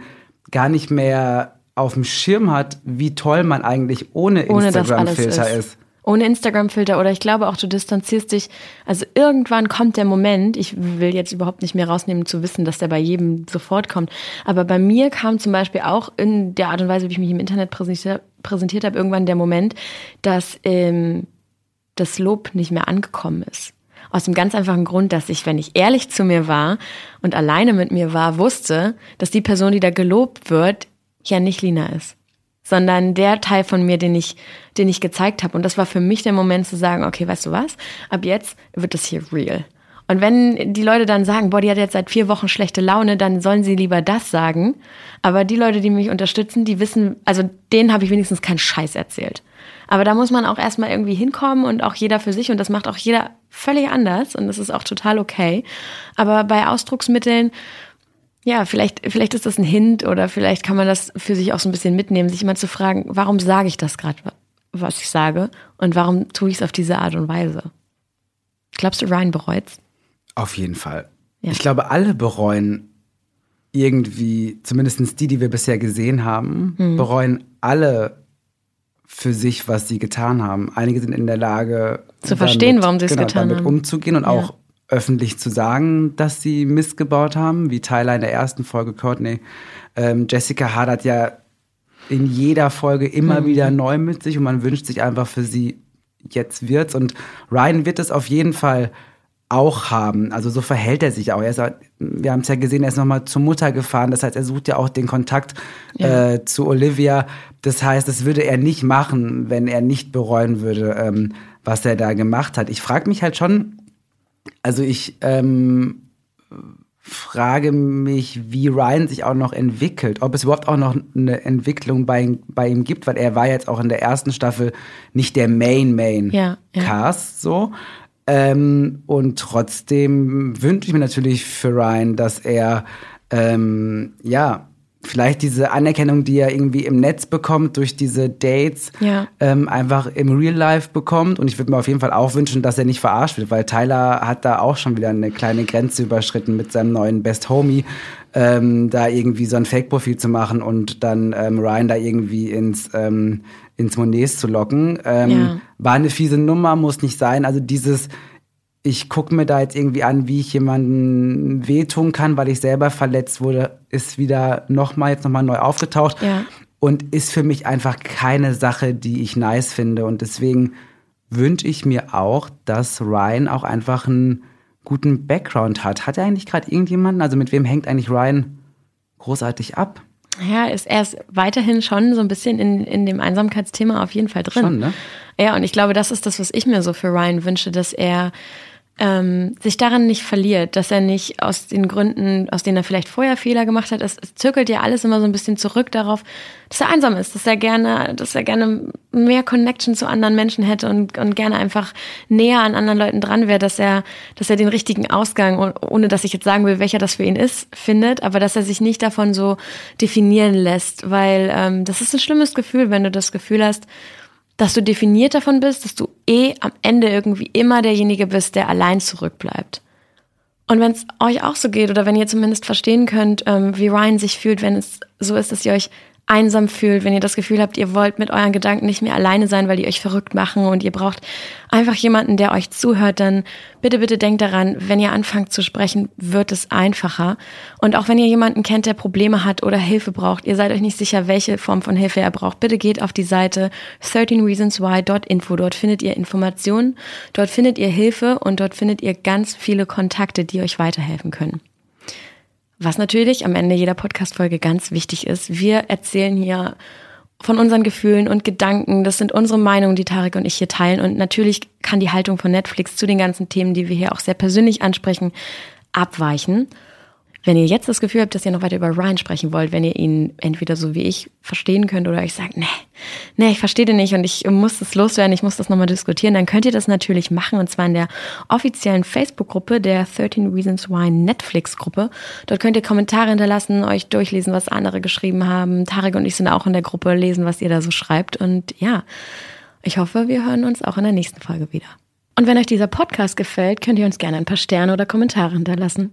gar nicht mehr auf dem Schirm hat, wie toll man eigentlich ohne, ohne Instagram-Filter ist. ist. Ohne Instagram-Filter oder ich glaube auch, du distanzierst dich. Also irgendwann kommt der Moment, ich will jetzt überhaupt nicht mehr rausnehmen zu wissen, dass der bei jedem sofort kommt. Aber bei mir kam zum Beispiel auch in der Art und Weise, wie ich mich im Internet präsentiert, präsentiert habe, irgendwann der Moment, dass ähm, das Lob nicht mehr angekommen ist. Aus dem ganz einfachen Grund, dass ich, wenn ich ehrlich zu mir war und alleine mit mir war, wusste, dass die Person, die da gelobt wird, ja nicht Lina ist sondern der Teil von mir, den ich, den ich gezeigt habe. Und das war für mich der Moment zu sagen, okay, weißt du was? Ab jetzt wird das hier real. Und wenn die Leute dann sagen, boah, die hat jetzt seit vier Wochen schlechte Laune, dann sollen sie lieber das sagen. Aber die Leute, die mich unterstützen, die wissen, also denen habe ich wenigstens keinen Scheiß erzählt. Aber da muss man auch erstmal irgendwie hinkommen und auch jeder für sich und das macht auch jeder völlig anders und das ist auch total okay. Aber bei Ausdrucksmitteln, ja, vielleicht, vielleicht ist das ein Hint oder vielleicht kann man das für sich auch so ein bisschen mitnehmen, sich immer zu fragen, warum sage ich das gerade, was ich sage und warum tue ich es auf diese Art und Weise? Glaubst du, Ryan bereut's? Auf jeden Fall. Ja. Ich glaube, alle bereuen irgendwie, zumindest die, die wir bisher gesehen haben, Mhm. bereuen alle für sich, was sie getan haben. Einige sind in der Lage, Zu verstehen, warum sie es genau, getan damit haben. umzugehen und Ja. auch öffentlich zu sagen, dass sie Mist gebaut haben, wie Tyler in der ersten Folge, Courtney. Ähm, Jessica hadert ja in jeder Folge immer Mhm. wieder neu mit sich und man wünscht sich einfach für sie, jetzt wird's. Und Ryan wird es auf jeden Fall auch haben. Also so verhält er sich auch. Er ist, wir haben es ja gesehen, er ist nochmal zur Mutter gefahren. Das heißt, er sucht ja auch den Kontakt Ja. äh, zu Olivia. Das heißt, das würde er nicht machen, wenn er nicht bereuen würde, ähm, was er da gemacht hat. Ich frage mich halt schon, also ich ähm, frage mich, wie Ryan sich auch noch entwickelt, ob es überhaupt auch noch eine Entwicklung bei, bei ihm gibt, weil er war jetzt auch in der ersten Staffel nicht der Main Main Ja, ja. Cast so. Ähm, und trotzdem wünsche ich mir natürlich für Ryan, dass er ähm, ja vielleicht diese Anerkennung, die er irgendwie im Netz bekommt durch diese Dates, Ja. ähm, einfach im Real Life bekommt. Und ich würde mir auf jeden Fall auch wünschen, dass er nicht verarscht wird, weil Tyler hat da auch schon wieder eine kleine Grenze überschritten mit seinem neuen Best Homie, ähm, da irgendwie so ein Fake-Profil zu machen und dann ähm, Ryan da irgendwie ins, ähm, ins Monets zu locken. Ähm, Ja. War eine fiese Nummer, muss nicht sein. Also dieses, ich gucke mir da jetzt irgendwie an, wie ich jemanden wehtun kann, weil ich selber verletzt wurde, ist wieder nochmal, jetzt nochmal neu aufgetaucht. Ja. Und ist für mich einfach keine Sache, die ich nice finde. Und deswegen wünsche ich mir auch, dass Ryan auch einfach einen guten Background hat. Hat er eigentlich gerade irgendjemanden? Also mit wem hängt eigentlich Ryan großartig ab? Ja, ist er ist weiterhin schon so ein bisschen in, in dem Einsamkeitsthema auf jeden Fall drin. Schon, ne? Ja, und ich glaube, das ist das, was ich mir so für Ryan wünsche, dass er ähm, sich daran nicht verliert, dass er nicht aus den Gründen, aus denen er vielleicht vorher Fehler gemacht hat, es, es zirkelt ja alles immer so ein bisschen zurück darauf, dass er einsam ist, dass er gerne, dass er gerne mehr Connection zu anderen Menschen hätte und, und gerne einfach näher an anderen Leuten dran wäre, dass er, dass er den richtigen Ausgang, ohne dass ich jetzt sagen will, welcher das für ihn ist, findet, aber dass er sich nicht davon so definieren lässt, weil ähm, das ist ein schlimmes Gefühl, wenn du das Gefühl hast, dass du definiert davon bist, dass du eh am Ende irgendwie immer derjenige bist, der allein zurückbleibt. Und wenn es euch auch so geht oder wenn ihr zumindest verstehen könnt, ähm, wie Ryan sich fühlt, wenn es so ist, dass ihr euch einsam fühlt, wenn ihr das Gefühl habt, ihr wollt mit euren Gedanken nicht mehr alleine sein, weil die euch verrückt machen und ihr braucht einfach jemanden, der euch zuhört, dann bitte, bitte denkt daran, wenn ihr anfangt zu sprechen, wird es einfacher. Und auch wenn ihr jemanden kennt, der Probleme hat oder Hilfe braucht, ihr seid euch nicht sicher, welche Form von Hilfe er braucht, bitte geht auf die Seite 13reasonswhy.info. Dort findet ihr Informationen, dort findet ihr Hilfe und dort findet ihr ganz viele Kontakte, die euch weiterhelfen können. Was natürlich am Ende jeder Podcast-Folge ganz wichtig ist. Wir erzählen hier von unseren Gefühlen und Gedanken. Das sind unsere Meinungen, die Tarek und ich hier teilen. Und natürlich kann die Haltung von Netflix zu den ganzen Themen, die wir hier auch sehr persönlich ansprechen, abweichen. Wenn ihr jetzt das Gefühl habt, dass ihr noch weiter über Ryan sprechen wollt, wenn ihr ihn entweder so wie ich verstehen könnt oder euch sagt, nee, nee, ich verstehe den nicht und ich muss das loswerden, ich muss das nochmal diskutieren, dann könnt ihr das natürlich machen und zwar in der offiziellen Facebook-Gruppe der 13 Reasons Why Netflix-Gruppe. Dort könnt ihr Kommentare hinterlassen, euch durchlesen, was andere geschrieben haben. Tarek und ich sind auch in der Gruppe, lesen, was ihr da so schreibt und ja, ich hoffe, wir hören uns auch in der nächsten Folge wieder. Und wenn euch dieser Podcast gefällt, könnt ihr uns gerne ein paar Sterne oder Kommentare hinterlassen.